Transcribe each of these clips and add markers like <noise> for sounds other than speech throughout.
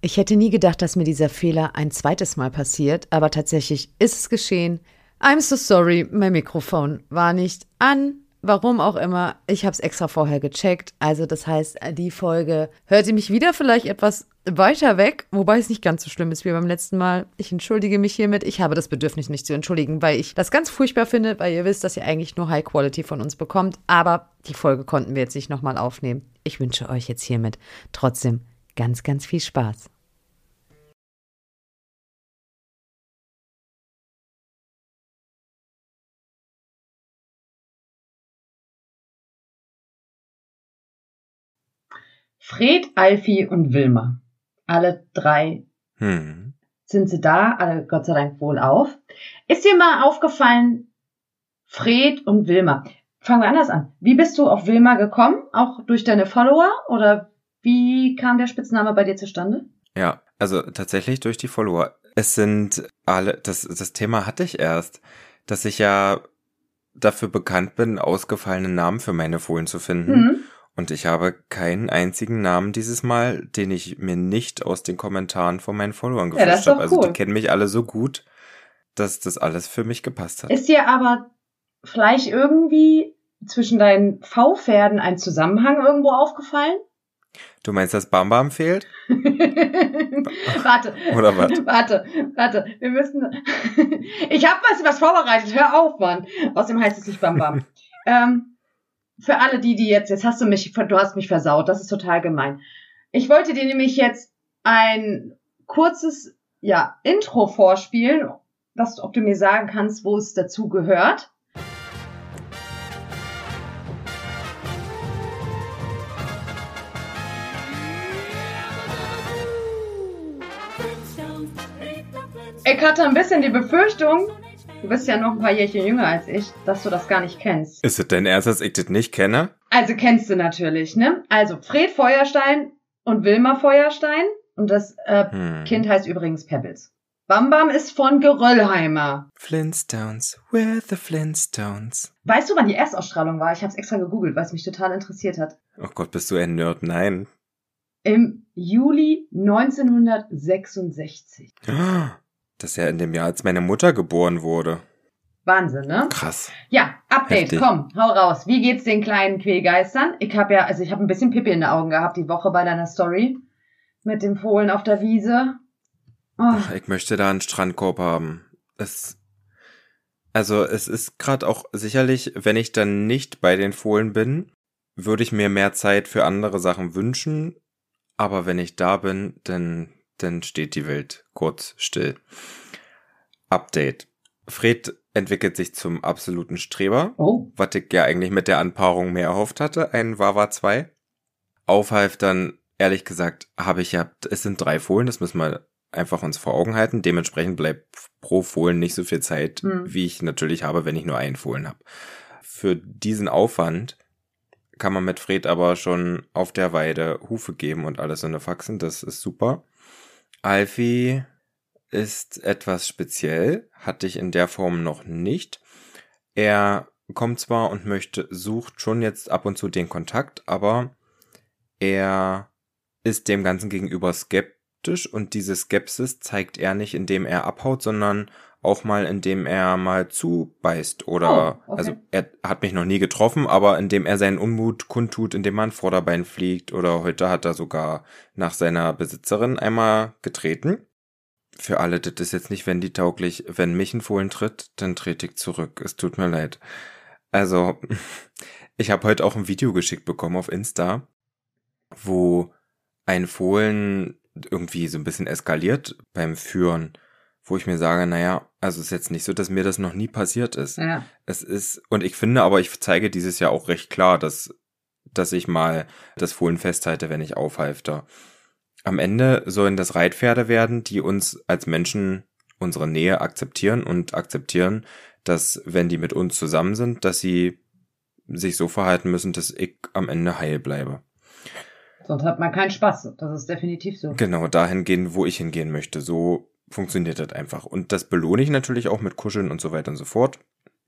Ich hätte nie gedacht, dass mir dieser Fehler ein zweites Mal passiert, aber tatsächlich ist es geschehen. I'm so sorry, mein Mikrofon war nicht an. Warum auch immer. Ich habe es extra vorher gecheckt. Also das heißt, die Folge hört ihr mich wieder vielleicht etwas weiter weg, wobei es nicht ganz so schlimm ist wie beim letzten Mal. Ich entschuldige mich hiermit. Ich habe das Bedürfnis, nicht zu entschuldigen, weil ich das ganz furchtbar finde, weil ihr wisst, dass ihr eigentlich nur High Quality von uns bekommt. Aber die Folge konnten wir jetzt nicht nochmal aufnehmen. Ich wünsche euch jetzt hiermit trotzdem ganz, ganz viel Spaß. Fred, Alfie und Wilma. Alle drei Hm. sind sie da, alle Gott sei Dank wohl auf. Ist dir mal aufgefallen, Fred und Wilma? Fangen wir anders an. Wie bist du auf Wilma gekommen? Auch durch deine Follower? Oder wie kam der Spitzname bei dir zustande? Ja, also tatsächlich durch die Follower. Es sind alle, das, das Thema hatte ich erst, dass ich ja dafür bekannt bin, ausgefallene Namen für meine Fohlen zu finden. Hm. Und ich habe keinen einzigen Namen dieses Mal, den ich mir nicht aus den Kommentaren von meinen Followern Ja, ist gefischt habe. Also cool. die kennen mich alle so gut, dass das alles für mich gepasst hat. Ist dir aber vielleicht irgendwie zwischen deinen V-Pferden ein Zusammenhang irgendwo aufgefallen? Du meinst, dass Bam Bam fehlt? <laughs> warte, Oder was? <laughs> warte, warte. Wir müssen. <laughs> ich habe was, was vorbereitet. Hör auf, Mann. Außerdem heißt es nicht Bam Bam. ähm, für alle die, die jetzt, jetzt hast du mich, du hast mich versaut. Das ist total gemein. Ich wollte dir nämlich jetzt ein kurzes, ja, Intro vorspielen, dass, ob du mir sagen kannst, wo es dazu gehört. Ich hatte ein bisschen die Befürchtung, du bist ja noch ein paar Jährchen jünger als ich, dass du das gar nicht kennst. Ist es denn ernst, dass ich das nicht kenne? Also kennst du natürlich, ne? Also Fred Feuerstein und Wilma Feuerstein. Und das äh, Hm. Kind heißt übrigens Pebbles. Bam Bam ist von Geröllheimer. Flintstones, we're the Flintstones. Weißt du, wann die Erstausstrahlung war? Ich habe es extra gegoogelt, weil es mich total interessiert hat. Oh Gott, bist du ein Nerd? Nein. Im Juli 1966. Das ist ja in dem Jahr, als meine Mutter geboren wurde. Wahnsinn, ne? Krass. Ja, Update, Heftig. komm, hau raus. Wie geht's den kleinen Quälgeistern? Ich habe ja, also ich habe ein bisschen Pippi in den Augen gehabt die Woche bei deiner Story mit dem Fohlen auf der Wiese. Oh, Ach, ich möchte da einen Strandkorb haben. Es, also es ist gerade auch sicherlich, wenn ich dann nicht bei den Fohlen bin, würde ich mir mehr Zeit für andere Sachen wünschen. Aber wenn ich da bin, dann, dann steht die Welt kurz still. Update. Fred entwickelt sich zum absoluten Streber. oh, was ich ja eigentlich mit der Anpaarung mehr erhofft hatte, ein Wawa 2. Aufhalf dann, ehrlich gesagt, habe ich ja, es sind drei Fohlen, das müssen wir einfach uns vor Augen halten. Dementsprechend bleibt pro Fohlen nicht so viel Zeit, Hm. wie ich natürlich habe, wenn ich nur einen Fohlen habe. Für diesen Aufwand kann man mit Fred aber schon auf der Weide Hufe geben und alles in der Faxen, das ist super. Alfie ist etwas speziell, hatte ich in der Form noch nicht. Er kommt zwar und möchte, sucht schon jetzt ab und zu den Kontakt, aber er ist dem Ganzen gegenüber skeptisch und diese Skepsis zeigt er nicht, indem er abhaut, sondern auch mal, indem er mal zubeißt oder, Oh, okay. also er hat mich noch nie getroffen, aber indem er seinen Unmut kundtut, indem man Vorderbein fliegt oder heute hat er sogar nach seiner Besitzerin einmal getreten. Für alle, das ist jetzt nicht Wendy tauglich. Wenn mich ein Fohlen tritt, dann trete ich zurück. Es tut mir leid. Also, <laughs> ich habe heute auch ein Video geschickt bekommen auf Insta, wo ein Fohlen irgendwie so ein bisschen eskaliert beim Führen, wo ich mir sage, naja, also es ist jetzt nicht so, dass mir das noch nie passiert ist. ja. Es ist, und ich finde aber, ich zeige dieses Jahr auch recht klar, dass, dass ich mal das Fohlen festhalte, wenn ich aufhalfte. Am Ende sollen das Reitpferde werden, die uns als Menschen unsere Nähe akzeptieren und akzeptieren, dass wenn die mit uns zusammen sind, dass sie sich so verhalten müssen, dass ich am Ende heil bleibe. Sonst hat man keinen Spaß. Das ist definitiv so. Genau dahin gehen, wo ich hingehen möchte. So funktioniert das einfach. Und das belohne ich natürlich auch mit Kuscheln und so weiter und so fort.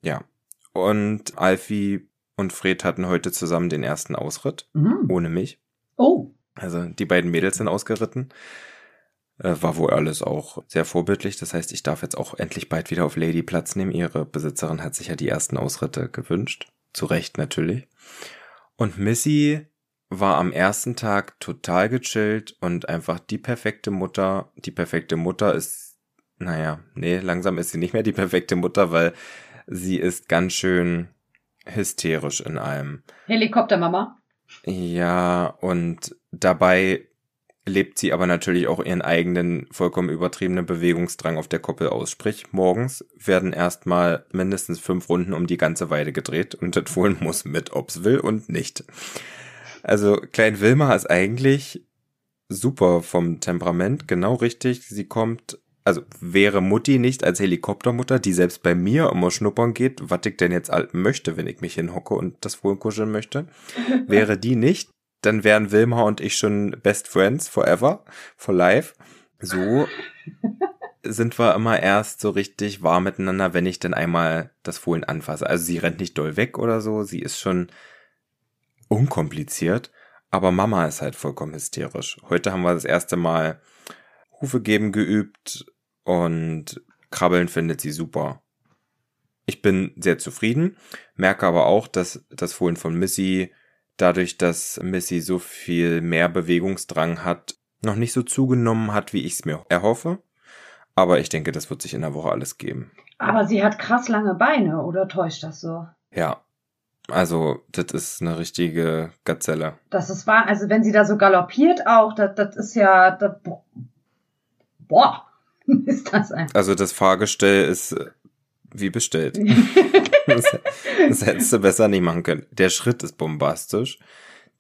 Ja. Und Alfie und Fred hatten heute zusammen den ersten Ausritt, Mhm. ohne mich. Oh, Also die beiden Mädels sind ausgeritten. Äh, war wohl alles auch sehr vorbildlich. Das heißt, ich darf jetzt auch endlich bald wieder auf Lady Platz nehmen. Ihre Besitzerin hat sich ja die ersten Ausritte gewünscht. Zu Recht natürlich. Und Missy war am ersten Tag total gechillt und einfach die perfekte Mutter. Die perfekte Mutter ist, naja, nee, langsam ist sie nicht mehr die perfekte Mutter, weil sie ist ganz schön hysterisch in allem. Helikoptermama. Ja, und dabei lebt sie aber natürlich auch ihren eigenen vollkommen übertriebenen Bewegungsdrang auf der Koppel aus. Sprich, morgens werden erstmal mindestens fünf Runden um die ganze Weide gedreht und das Fohlen muss mit, ob's will und nicht. Also Klein Wilma ist eigentlich super vom Temperament, genau richtig. Sie kommt, also wäre Mutti nicht als Helikoptermutter, die selbst bei mir immer schnuppern geht, was ich denn jetzt möchte, wenn ich mich hinhocke und das Fohlen kuscheln möchte, <laughs> wäre die nicht, dann wären Wilma und ich schon Best Friends forever, for life. So <laughs> sind wir immer erst so richtig warm miteinander, wenn ich dann einmal das Fohlen anfasse. Also sie rennt nicht doll weg oder so, sie ist schon unkompliziert, aber Mama ist halt vollkommen hysterisch. Heute haben wir das erste Mal Hufe geben geübt und Krabbeln findet sie super. Ich bin sehr zufrieden, merke aber auch, dass das Fohlen von Missy dadurch, dass Missy so viel mehr Bewegungsdrang hat, noch nicht so zugenommen hat, wie ich es mir erhoffe. Aber ich denke, das wird sich in der Woche alles geben. Aber sie hat krass lange Beine, oder täuscht das so? Ja. Also, das ist eine richtige Gazelle. Das ist wahr. Also, wenn sie da so galoppiert auch, das, das ist ja. Das, boah, <laughs> ist das einfach. Also, das Fahrgestell ist äh, wie bestellt. <laughs> das, das hättest du besser nicht machen können. Der Schritt ist bombastisch.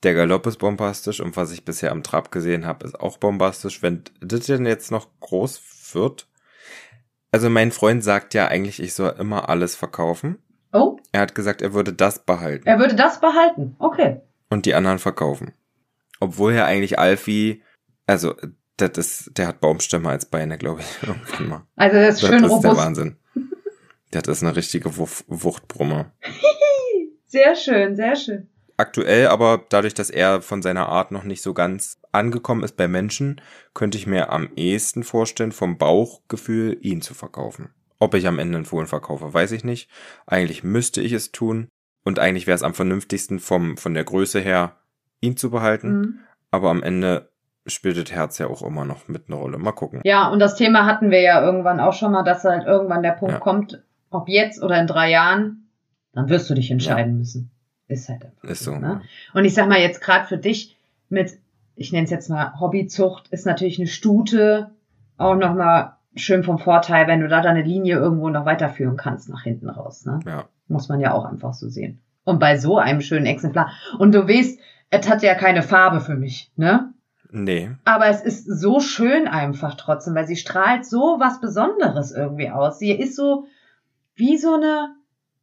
Der Galopp ist bombastisch und was ich bisher am Trab gesehen habe, ist auch bombastisch. Wenn das denn jetzt noch groß wird. Also mein Freund sagt ja eigentlich, ich soll immer alles verkaufen. Oh. Er hat gesagt, er würde das behalten. Er würde das behalten. Okay. Und die anderen verkaufen. Obwohl er eigentlich Alfie, also das ist, der hat Baumstämme als Beine, glaube ich. <laughs> Irgendwann mal. Also das ist schön das robust. ist der Wahnsinn. Das ist eine richtige Wuff Wuchtbrumme. <laughs> sehr schön, sehr schön. Aktuell aber, dadurch, dass er von seiner Art noch nicht so ganz angekommen ist bei Menschen, könnte ich mir am ehesten vorstellen, vom Bauchgefühl ihn zu verkaufen. Ob ich am Ende einen Fohlen verkaufe, weiß ich nicht. Eigentlich müsste ich es tun. Und eigentlich wäre es am vernünftigsten vom, von der Größe her, ihn zu behalten. Mhm. Aber am Ende spielt das Herz ja auch immer noch mit einer Rolle. Mal gucken. Ja, und das Thema hatten wir ja irgendwann auch schon mal, dass halt irgendwann der Punkt Ja. kommt, ob jetzt oder in drei Jahren, dann wirst du dich entscheiden müssen. Ist halt einfach Ist so. Ne? Und ich sag mal jetzt gerade für dich mit, ich nenne es jetzt mal Hobbyzucht, ist natürlich eine Stute auch nochmal schön vom Vorteil, wenn du da deine Linie irgendwo noch weiterführen kannst nach hinten raus. Ne? Ja. Muss man ja auch einfach so sehen. Und bei so einem schönen Exemplar. Und du weißt, es hat ja keine Farbe für mich, ne? Nee. Aber es ist so schön einfach trotzdem, weil sie strahlt so was Besonderes irgendwie aus. Sie ist so wie so eine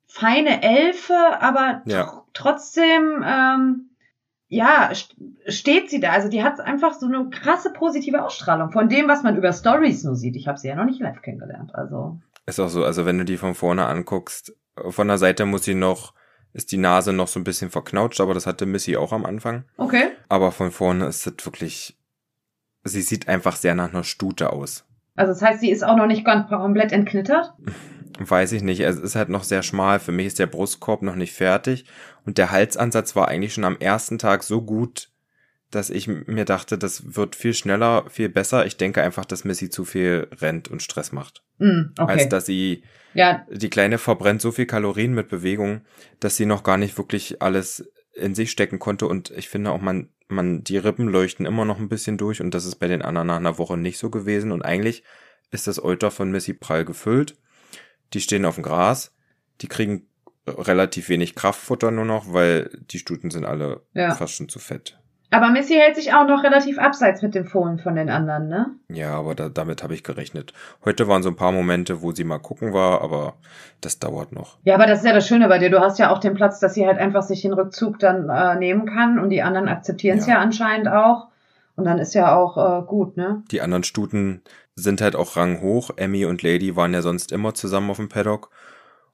feine Elfe, aber Ja. tr trotzdem, ähm, ja, st steht sie da. Also die hat einfach so eine krasse positive Ausstrahlung von dem, was man über Stories nur sieht. Ich habe sie ja noch nicht live kennengelernt. Also Ist auch so, also wenn du die von vorne anguckst, von der Seite muss sie noch, ist die Nase noch so ein bisschen verknautscht, aber das hatte Missy auch am Anfang. okay. Aber von vorne ist das wirklich, sie sieht einfach sehr nach einer Stute aus. Also das heißt, sie ist auch noch nicht ganz komplett entknittert. <laughs> Weiß ich nicht, es ist halt noch sehr schmal. Für mich ist der Brustkorb noch nicht fertig und der Halsansatz war eigentlich schon am ersten Tag so gut, dass ich mir dachte, das wird viel schneller, viel besser. Ich denke einfach, dass Missy zu viel rennt und Stress macht. Hm, okay. Als dass sie ja, die Kleine verbrennt so viel Kalorien mit Bewegung, dass sie noch gar nicht wirklich alles in sich stecken konnte und ich finde auch man man die Rippen leuchten immer noch ein bisschen durch und das ist bei den anderen nach einer Woche nicht so gewesen und eigentlich ist das Euter von Missy prall gefüllt. Die stehen auf dem Gras, die kriegen relativ wenig Kraftfutter nur noch, weil die Stuten sind alle Ja. fast schon zu fett. aber Missy hält sich auch noch relativ abseits mit dem Fohlen von den anderen, ne? Ja, aber da, damit habe ich gerechnet. Heute waren so ein paar Momente, wo sie mal gucken war, aber das dauert noch. Ja, aber das ist ja das Schöne bei dir. Du hast ja auch den Platz, dass sie halt einfach sich den Rückzug dann äh, nehmen kann und die anderen akzeptieren es Ja. ja. anscheinend auch. Und dann ist ja auch äh, gut, ne? Die anderen Stuten sind halt auch ranghoch. Emmy und Lady waren ja sonst immer zusammen auf dem Paddock.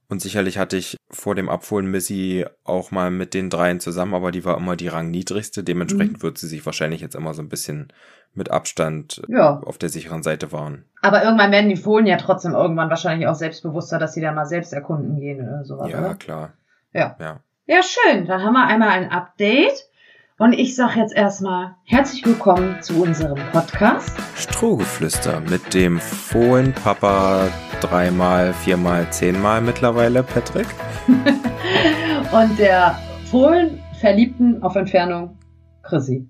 Und sicherlich hatte ich vor dem Abholen Missy auch mal mit den dreien zusammen, aber die war immer die rangniedrigste. Dementsprechend Mhm. wird sie sich wahrscheinlich jetzt immer so ein bisschen mit Abstand Ja. auf der sicheren Seite wahren. Aber irgendwann werden die Fohlen ja trotzdem irgendwann wahrscheinlich auch selbstbewusster, dass sie da mal selbst erkunden gehen oder sowas, Ja, oder? klar. Ja. Ja. Ja, schön. Dann haben wir einmal ein Update. Und ich sage jetzt erstmal herzlich willkommen zu unserem Podcast. Strohgeflüster mit dem Fohlenpapa dreimal, viermal, zehnmal mittlerweile, Patrick. <laughs> Und der Fohlen-Verliebten auf Entfernung, Chrissy.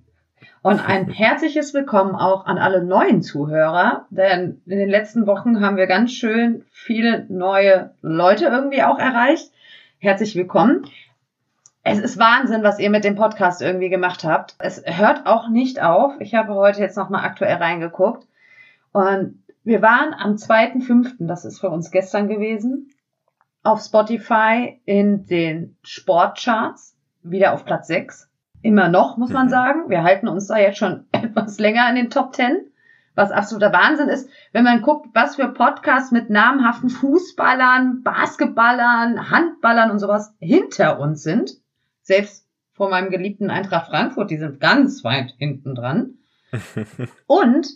Und ein <laughs> herzliches Willkommen auch an alle neuen Zuhörer, denn in den letzten Wochen haben wir ganz schön viele neue Leute irgendwie auch erreicht. Herzlich willkommen. Es ist Wahnsinn, was ihr mit dem Podcast irgendwie gemacht habt. Es hört auch nicht auf. Ich habe heute jetzt nochmal aktuell reingeguckt. Und wir waren am 2.5., das ist für uns gestern gewesen, auf Spotify in den Sportcharts, wieder auf Platz 6. Immer noch, muss man Mhm. sagen. Wir halten uns da jetzt schon <laughs> etwas länger in den Top 10, was absoluter Wahnsinn ist, wenn man guckt, was für Podcasts mit namhaften Fußballern, Basketballern, Handballern und sowas hinter uns sind. Selbst vor meinem geliebten Eintracht Frankfurt, die sind ganz weit hinten dran. <laughs> Und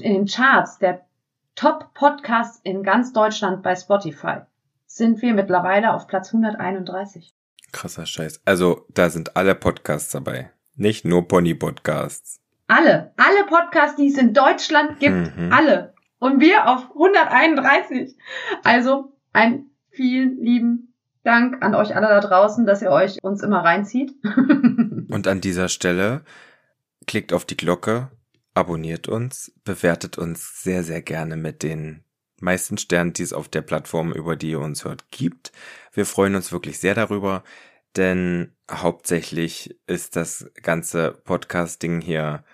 in den Charts der Top-Podcasts in ganz Deutschland bei Spotify sind wir mittlerweile auf Platz 131. Krasser Scheiß. Also, da sind alle Podcasts dabei. Nicht nur Pony-Podcasts. Alle, alle Podcasts, die es in Deutschland gibt, Mhm. alle. Und wir auf 131. Also ein vielen lieben Dank an euch alle da draußen, dass ihr euch uns immer reinzieht. <laughs> Und an dieser Stelle klickt auf die Glocke, abonniert uns, bewertet uns sehr, sehr gerne mit den meisten Sternen, die es auf der Plattform, über die ihr uns hört, gibt. Wir freuen uns wirklich sehr darüber, denn hauptsächlich ist das ganze Podcast-Ding hier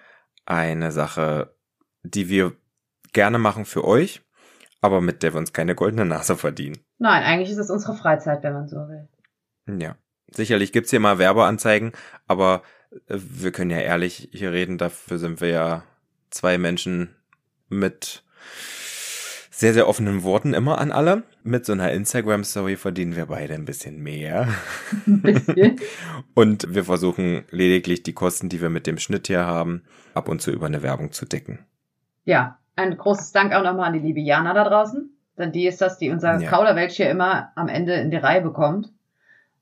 eine Sache, die wir gerne machen für euch, aber mit der wir uns keine goldene Nase verdienen. Nein, eigentlich ist es unsere Freizeit, wenn man so will. Ja. Sicherlich gibt's hier mal Werbeanzeigen, aber äh, wir können ja ehrlich hier reden, dafür sind wir ja zwei Menschen mit sehr, sehr offenen Worten immer an alle. Mit so einer Instagram-Story verdienen wir beide ein bisschen mehr. Ein bisschen. <laughs> Und wir versuchen lediglich die Kosten, die wir mit dem Schnitt hier haben, ab und zu über eine Werbung zu decken. Ja, ein großes Dank auch nochmal an die liebe Jana da draußen. Denn die ist das, die unser Ja. Kauderwelsch hier immer am Ende in die Reihe bekommt.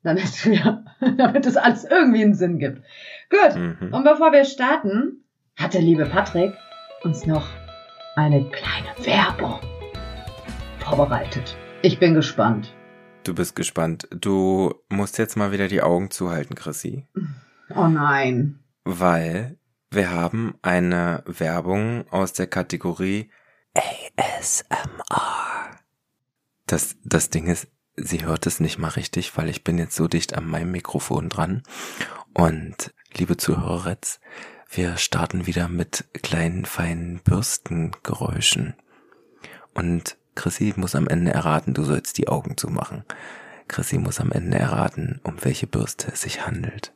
Damit <laughs> wir, damit es alles irgendwie einen Sinn gibt. Gut. Mhm. Und bevor wir starten, hat der liebe Patrick uns noch eine kleine Werbung vorbereitet. Ich bin gespannt. Du bist gespannt. Du musst jetzt mal wieder die Augen zuhalten, Chrissy. Oh nein. weil wir haben eine Werbung aus der Kategorie ASMR. Das, das Ding ist, sie hört es nicht mal richtig, weil ich bin jetzt so dicht an meinem Mikrofon dran. Und liebe Zuhörer, wir starten wieder mit kleinen, feinen Bürstengeräuschen. Und Chrissy muss am Ende erraten, du sollst die Augen zumachen. Chrissy muss am Ende erraten, um welche Bürste es sich handelt.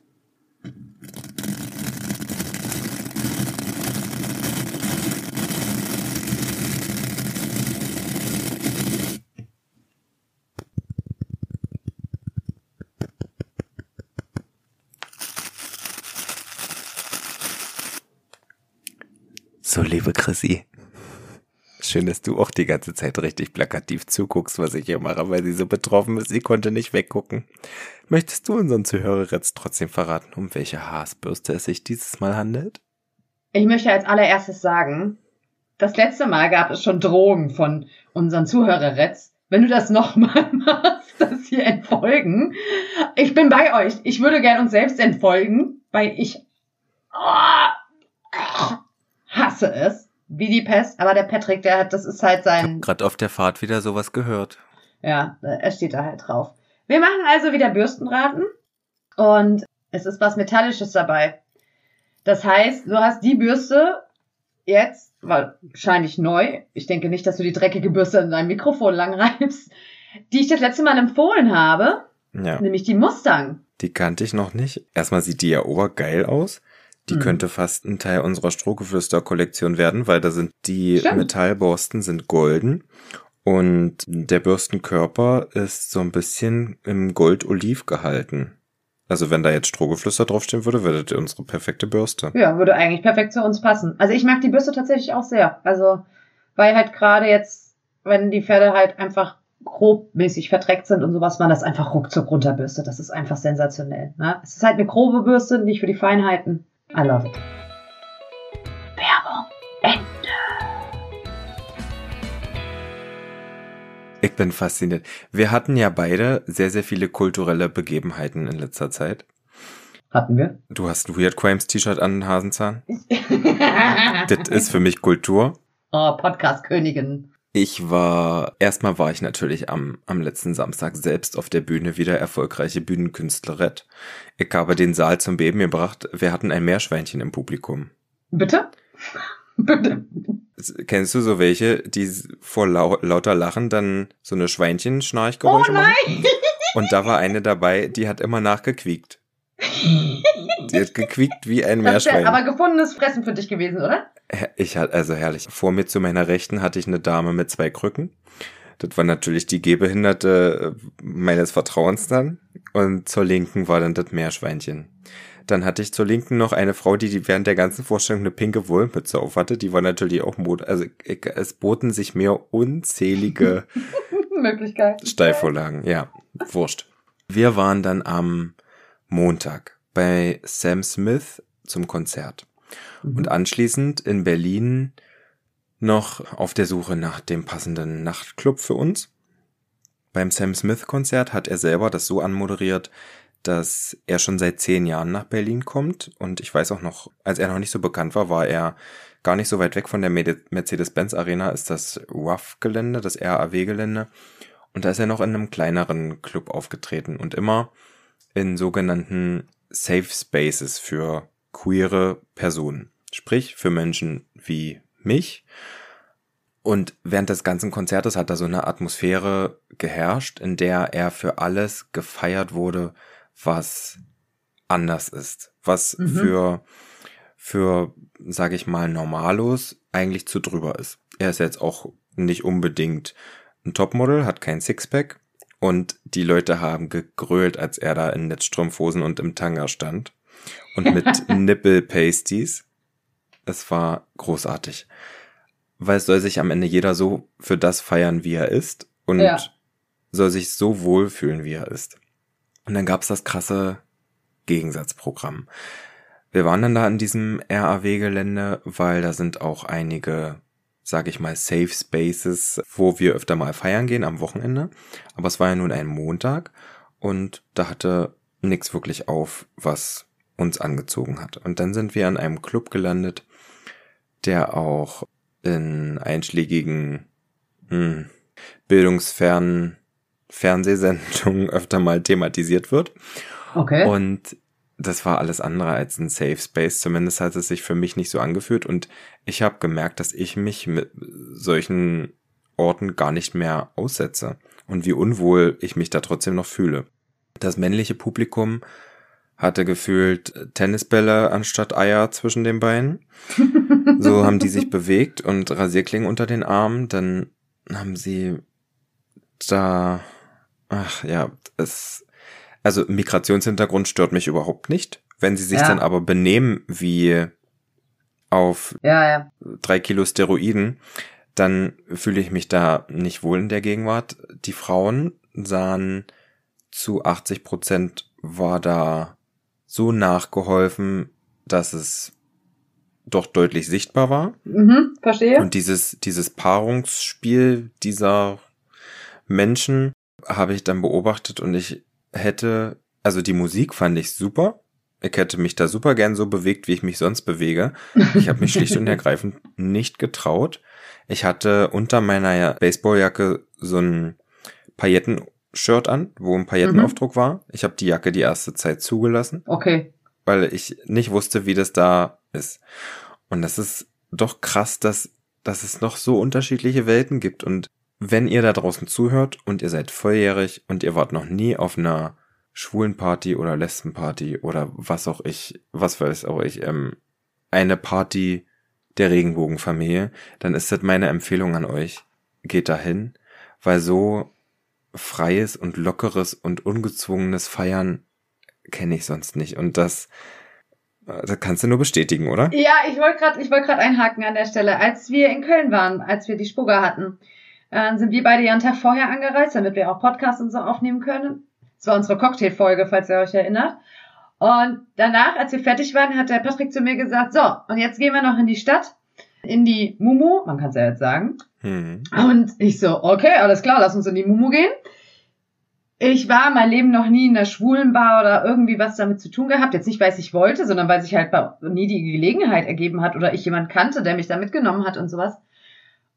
So, liebe Chrissy. Schön, dass du auch die ganze Zeit richtig plakativ zuguckst, was ich hier mache, weil sie so betroffen ist, sie konnte nicht weggucken. Möchtest du unseren Zuhörer jetzt trotzdem verraten, um welche Haarspürste es sich dieses Mal handelt? Ich möchte als allererstes sagen, das letzte Mal gab es schon Drogen von unseren Zuhörerretz. Wenn du das nochmal <laughs> machst, dass sie entfolgen. Ich bin bei euch. Ich würde gern uns selbst entfolgen, weil ich oh, hasse es. Wie die Pest. Aber der Patrick, der hat, das ist halt sein, gerade auf der Fahrt wieder sowas gehört. ja, er steht da halt drauf. Wir machen also wieder Bürstenraten und es ist was Metallisches dabei. Das heißt, du hast die Bürste jetzt, wahrscheinlich neu, ich denke nicht, dass du die dreckige Bürste in dein Mikrofon lang reibst, die ich das letzte Mal empfohlen habe, Ja, nämlich die Mustang. die kannte ich noch nicht. Erstmal sieht die ja obergeil aus. Die Mhm. könnte fast ein Teil unserer Strohgeflüster-Kollektion werden, weil da sind die Stimmt. Metallborsten sind golden Und der Bürstenkörper ist so ein bisschen im Gold-Oliv gehalten. Also wenn da jetzt Strohgeflüster draufstehen würde, wäre das unsere perfekte Bürste. Ja, würde eigentlich perfekt zu uns passen. Also ich mag die Bürste tatsächlich auch sehr. Also, weil halt gerade jetzt, wenn die Pferde halt einfach grobmäßig verdreckt sind und sowas, man das einfach ruckzuck runterbürstet. Das ist einfach sensationell. Ne? Es ist halt eine grobe Bürste, nicht für die Feinheiten. I love it. Werbung. Ende. Ich bin fasziniert. Wir hatten ja beide sehr, sehr viele kulturelle Begebenheiten in letzter Zeit. Hatten wir? Du hast ein Weird Crimes T-Shirt an, Hasenzahn. <laughs> das ist für mich Kultur. Oh, Podcast-Königin. Ich war, erstmal war ich natürlich am, am letzten Samstag selbst auf der Bühne wieder erfolgreiche Bühnenkünstlerett. Ich habe den Saal zum Beben gebracht. Wir hatten ein Meerschweinchen im Publikum. Bitte? <laughs> Bitte. Kennst du so welche, die vor lau lauter Lachen dann so eine Schweinchen-Schnarchgeräusche Oh nein! machen? <laughs> Und da war eine dabei, die hat immer nachgequiekt. Die hat gequiekt wie ein Das wäre Meerschwein. aber gefundenes Fressen für dich gewesen, oder? Ich hatte, also herrlich. Vor mir zu meiner Rechten hatte ich eine Dame mit zwei Krücken. Das war natürlich die Gehbehinderte äh, meines Vertrauens dann. Und zur Linken war dann das Meerschweinchen. Dann hatte ich zur Linken noch eine Frau, die, die während der ganzen Vorstellung eine pinke Wollmütze auf hatte. Die war natürlich auch Mut. Also ich, es boten sich mir unzählige <laughs> Möglichkeit. Steilvorlagen. Ja, wurscht. Wir waren dann am Montag bei Sam Smith zum Konzert. Und anschließend in Berlin noch auf der Suche nach dem passenden Nachtclub für uns. Beim Sam Smith Konzert hat er selber das so anmoderiert, dass er schon seit zehn Jahren nach Berlin kommt. Und ich weiß auch noch, als er noch nicht so bekannt war, war er gar nicht so weit weg von der Mercedes-Benz Arena, ist das RAF-Gelände, das RAW-Gelände. Und da ist er noch in einem kleineren Club aufgetreten und immer in sogenannten Safe Spaces für queere Personen. Sprich, für Menschen wie mich. Und während des ganzen Konzertes hat da so eine Atmosphäre geherrscht, in der er für alles gefeiert wurde, was anders ist. Was Mhm. für, für, sage ich mal, Normalos eigentlich zu drüber ist. Er ist jetzt auch nicht unbedingt ein Topmodel, hat kein Sixpack. Und die Leute haben gegrölt, als er da in Netzstrumpfhosen und im Tanga stand. Und mit <laughs> Nipple-Pasties. Es war großartig. Weil es soll sich am Ende jeder so für das feiern, wie er ist. Und Ja. soll sich so wohlfühlen, wie er ist. Und dann gab's das krasse Gegensatzprogramm. Wir waren dann da in diesem RAW-Gelände, weil da sind auch einige, sag ich mal, Safe Spaces, wo wir öfter mal feiern gehen am Wochenende. Aber es war ja nun ein Montag und da hatte nichts wirklich auf, was uns angezogen hat. Und dann sind wir an einem Club gelandet, der auch in einschlägigen hm, bildungsfernen Fernsehsendungen <laughs> öfter mal thematisiert wird. Okay. Und das war alles andere als ein Safe Space. Zumindest hat es sich für mich nicht so angefühlt. Und ich habe gemerkt, dass ich mich mit solchen Orten gar nicht mehr aussetze. Und wie unwohl ich mich da trotzdem noch fühle. Das männliche Publikum hatte gefühlt Tennisbälle anstatt Eier zwischen den Beinen. So haben die sich <laughs> bewegt und Rasierklingen unter den Armen. Dann haben sie da, ach ja, es, also Migrationshintergrund stört mich überhaupt nicht. Wenn sie sich Ja. dann aber benehmen wie auf ja, ja. drei Kilo Steroiden, dann fühle ich mich da nicht wohl in der Gegenwart. Die Frauen sahen zu 80 Prozent war da so nachgeholfen, dass es doch deutlich sichtbar war. Mhm, verstehe. Und dieses, dieses Paarungsspiel dieser Menschen habe ich dann beobachtet und ich hätte, also die Musik fand ich super. Ich hätte mich da super gern so bewegt, wie ich mich sonst bewege. Ich habe mich schlicht und <laughs> ergreifend nicht getraut. Ich hatte unter meiner Baseballjacke so ein Pailletten-Shirt an, wo ein Paillettenaufdruck war. Ich habe die Jacke die erste Zeit zugelassen okay. weil ich nicht wusste, wie das da ist. Und das ist doch krass, dass, dass es noch so unterschiedliche Welten gibt. Und wenn ihr da draußen zuhört und ihr seid volljährig und ihr wart noch nie auf einer schwulen Party oder Lesbenparty oder was auch ich, was weiß auch ich, ähm, eine Party der Regenbogenfamilie, dann ist das meine Empfehlung an euch. Geht dahin, weil so freies und lockeres und ungezwungenes Feiern kenne ich sonst nicht. Und das, das kannst du nur bestätigen, oder? Ja, ich wollte gerade, gerade einhaken an der Stelle. Als wir in Köln waren, als wir die Spugger hatten, äh, sind wir beide ja einen Tag vorher angereist, damit wir auch Podcasts und so aufnehmen können. Das war unsere Cocktailfolge, falls ihr euch erinnert. Und danach, als wir fertig waren, hat der Patrick zu mir gesagt, so, und jetzt gehen wir noch in die Stadt, in die Mumu, man kann es ja jetzt sagen. Hm. Und ich so, okay, alles klar, lass uns in die Mumu gehen. Ich war mein Leben noch nie in der schwulen Bar oder irgendwie was damit zu tun gehabt. Jetzt nicht, weil ich wollte, sondern weil sich halt nie die Gelegenheit ergeben hat oder ich jemand kannte, der mich da mitgenommen hat und sowas.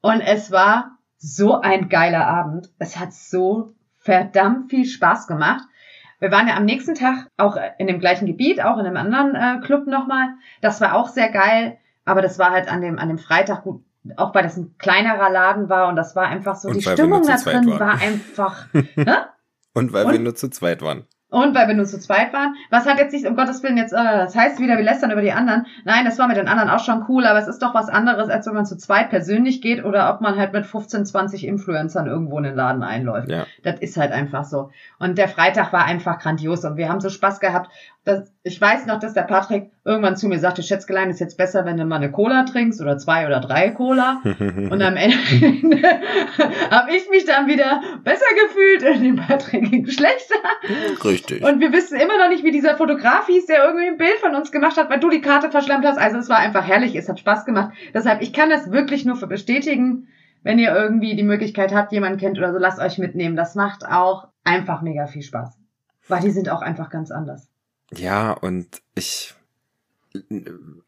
Und es war so ein geiler Abend. Es hat so verdammt viel Spaß gemacht. Wir waren ja am nächsten Tag auch in dem gleichen Gebiet, auch in einem anderen äh, Club nochmal. Das war auch sehr geil, aber das war halt an dem, an dem Freitag gut, auch weil das ein kleinerer Laden war und das war einfach so, Und die Stimmung da drin waren. war einfach, hä? <laughs> Und weil Und? wir nur zu zweit waren. Und weil wir nur zu zweit waren. Was hat jetzt nicht, um Gottes Willen, jetzt, äh, das heißt wieder, wir lästern über die anderen. Nein, das war mit den anderen auch schon cool, aber es ist doch was anderes, als wenn man zu zweit persönlich geht oder ob man halt mit 15, 20 Influencern irgendwo in den Laden einläuft. Ja. Das ist halt einfach so. Und der Freitag war einfach grandios und wir haben so Spaß gehabt. Dass, ich weiß noch, dass der Patrick irgendwann zu mir sagte, Schätzgelein, ist jetzt besser, wenn du mal eine Cola trinkst oder zwei oder drei Cola. <laughs> Und am Ende <laughs> habe ich mich dann wieder besser gefühlt und dem Patrick ging schlechter. Richtig. Und wir wissen immer noch nicht, wie dieser Fotograf hieß, der irgendwie ein Bild von uns gemacht hat, weil du die Karte verschlammt hast. Also es war einfach herrlich, es hat Spaß gemacht. Deshalb, ich kann das wirklich nur für bestätigen. Wenn ihr irgendwie die Möglichkeit habt, jemanden kennt oder so, lasst euch mitnehmen. Das macht auch einfach mega viel Spaß. Weil die sind auch einfach ganz anders. Ja, und ich,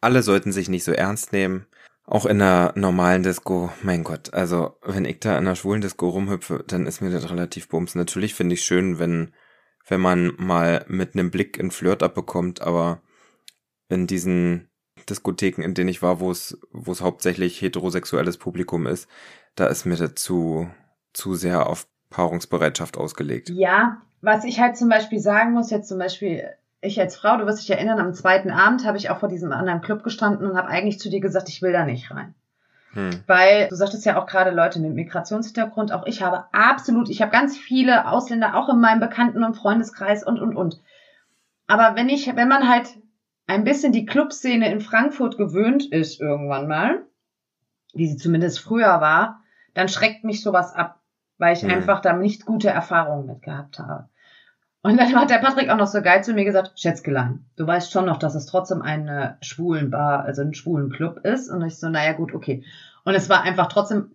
alle sollten sich nicht so ernst nehmen. Auch in einer normalen Disco, mein Gott, also wenn ich da in einer schwulen Disco rumhüpfe, dann ist mir das relativ bums. Natürlich finde ich schön, wenn, wenn man mal mit einem Blick einen Flirt abbekommt, aber in diesen Diskotheken, in denen ich war, wo es, wo es hauptsächlich heterosexuelles Publikum ist, da ist mir das zu, zu sehr auf Paarungsbereitschaft ausgelegt. Ja, was ich halt zum Beispiel sagen muss, jetzt zum Beispiel, ich als Frau, du wirst dich erinnern, am zweiten Abend habe ich auch vor diesem anderen Club gestanden und habe eigentlich zu dir gesagt, ich will da nicht rein. Hm. Weil du sagtest ja auch gerade Leute mit Migrationshintergrund, auch ich habe absolut, ich habe ganz viele Ausländer auch in meinem Bekannten- und Freundeskreis und und und. Aber wenn ich, wenn man halt ein bisschen die Clubszene in Frankfurt gewöhnt ist irgendwann mal, wie sie zumindest früher war, dann schreckt mich sowas ab, weil ich Mhm. einfach da nicht gute Erfahrungen mit gehabt habe. Und dann hat der Patrick auch noch so geil zu mir gesagt, Schätzgelein, du weißt schon noch, dass es trotzdem eine schwulen Bar, also ein schwulen Club ist. Und ich so, naja gut, okay. Und es war einfach trotzdem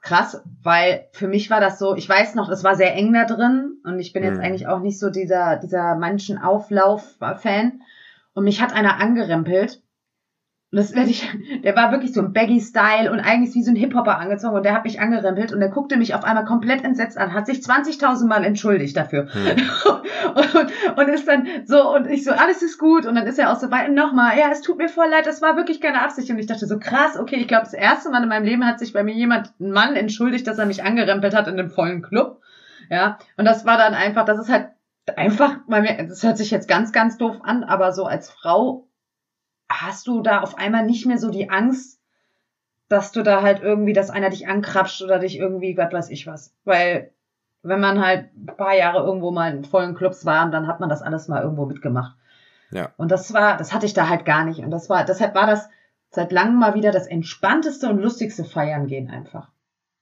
krass, weil für mich war das so, ich weiß noch, es war sehr eng da drin und ich bin jetzt Mhm. eigentlich auch nicht so dieser, dieser Menschenauflauf-Fan. Und mich hat einer angerempelt. Und das werde ich, der war wirklich so ein Baggy-Style und eigentlich wie so ein Hip-Hopper angezogen und der hat mich angerempelt und der guckte mich auf einmal komplett entsetzt an, hat sich 20.000 Mal entschuldigt dafür. Hm. <laughs> und, und ist dann so, und ich so, alles ist gut. Und dann ist er auch so weit, nochmal, ja, es tut mir voll leid, das war wirklich keine Absicht. Und ich dachte so, krass, okay, ich glaube, das erste Mal in meinem Leben hat sich bei mir jemand, ein Mann, entschuldigt, dass er mich angerempelt hat in einem vollen Club. Ja, und das war dann einfach, das ist halt einfach, bei mir, das hört sich jetzt ganz, ganz doof an, aber so als Frau hast du da auf einmal nicht mehr so die Angst, dass du da halt irgendwie, dass einer dich ankrapscht oder dich irgendwie, was weiß ich was. Weil wenn man halt ein paar Jahre irgendwo mal in vollen Clubs war, dann hat man das alles mal irgendwo mitgemacht. Ja. Und das war, das hatte ich da halt gar nicht. Und das war, deshalb war das seit langem mal wieder das entspannteste und lustigste Feiern gehen einfach.